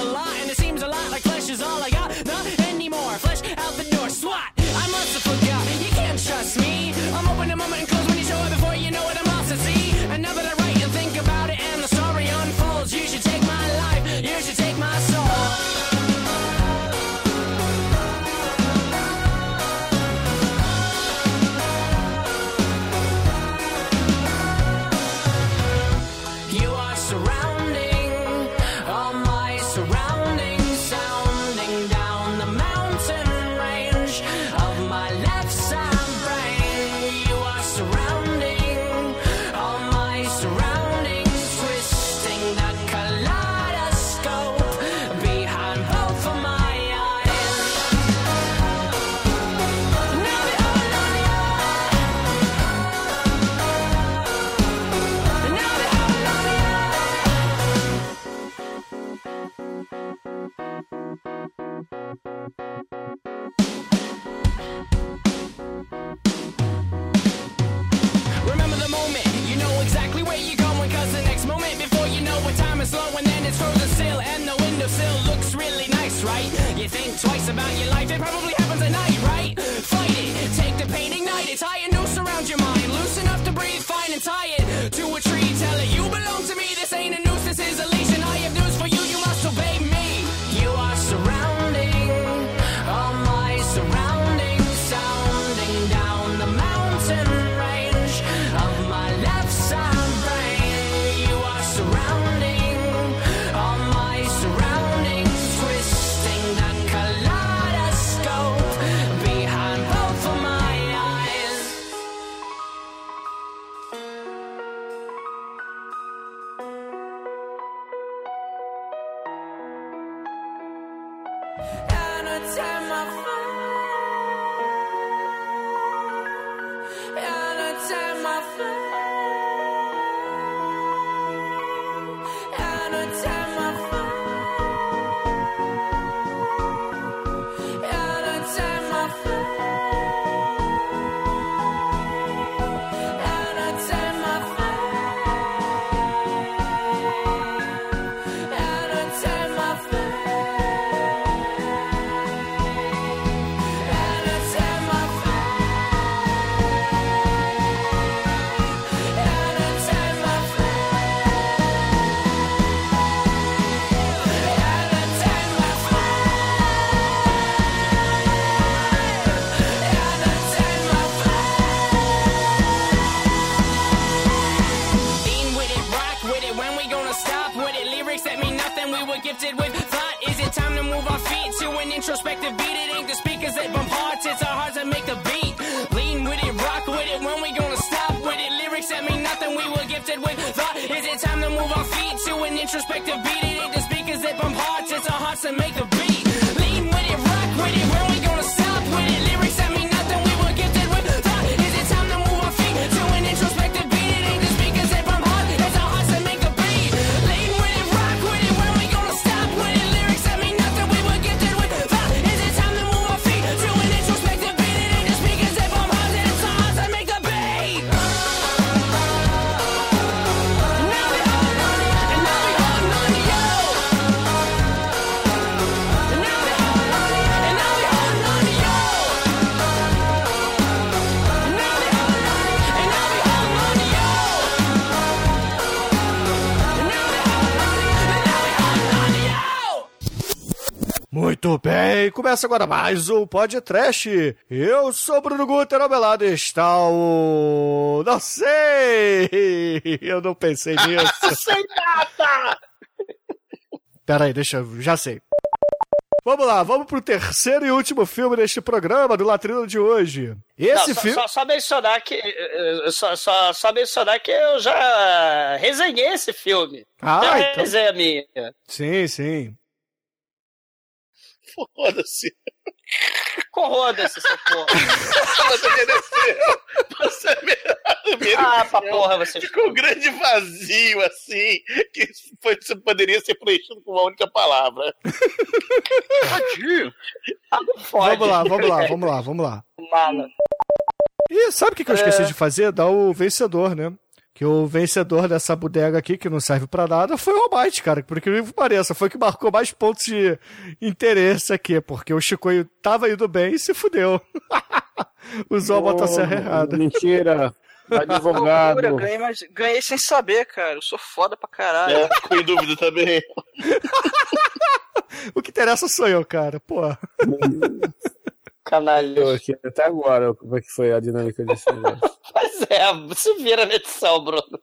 It's time to move our feet to an introspective beat. It ain't the speakers that bump hearts, it's our hearts that make the beat. Muito bem, começa agora mais um podcast. Eu sou Bruno Guter Abelado e está o. Não sei! Eu não pensei nisso. Sem nada! Peraí, deixa eu. Já sei. Vamos lá, vamos pro terceiro e último filme deste programa do Latrino de hoje. Esse Não, filme. Só, só, mencionar que. Eh, só, só, só, mencionar que eu já resenhei esse filme. Ah, então... resenha minha. Sim, sim. Foda-se. Corroda-se, essa porra. Você mereceu. Você é mereceu. Ah, pra porra, você. Ficou um grande vazio, assim, que foi, você poderia ser preenchido com uma única palavra. Tadinho. Ah, vamos lá, vamos lá, vamos lá, vamos lá. Mala. E sabe o que, que eu esqueci é... de fazer? Dar o vencedor, né? Que o vencedor dessa bodega aqui, que não serve pra nada, foi o Almighty, cara. Por incrível que pareça. Foi o que marcou mais pontos de interesse aqui, porque o Chicoio tava indo bem e se fudeu. Usou a motosserra errada. Mentira. Loucura, eu ganhei, mas ganhei sem saber, cara. Eu sou foda pra caralho. É, ficou em dúvida também. O que interessa sou eu, cara. Pô canalhas. Aqui, até agora, como é que foi a dinâmica desse negócio? pois é, se vira na edição, Bruno.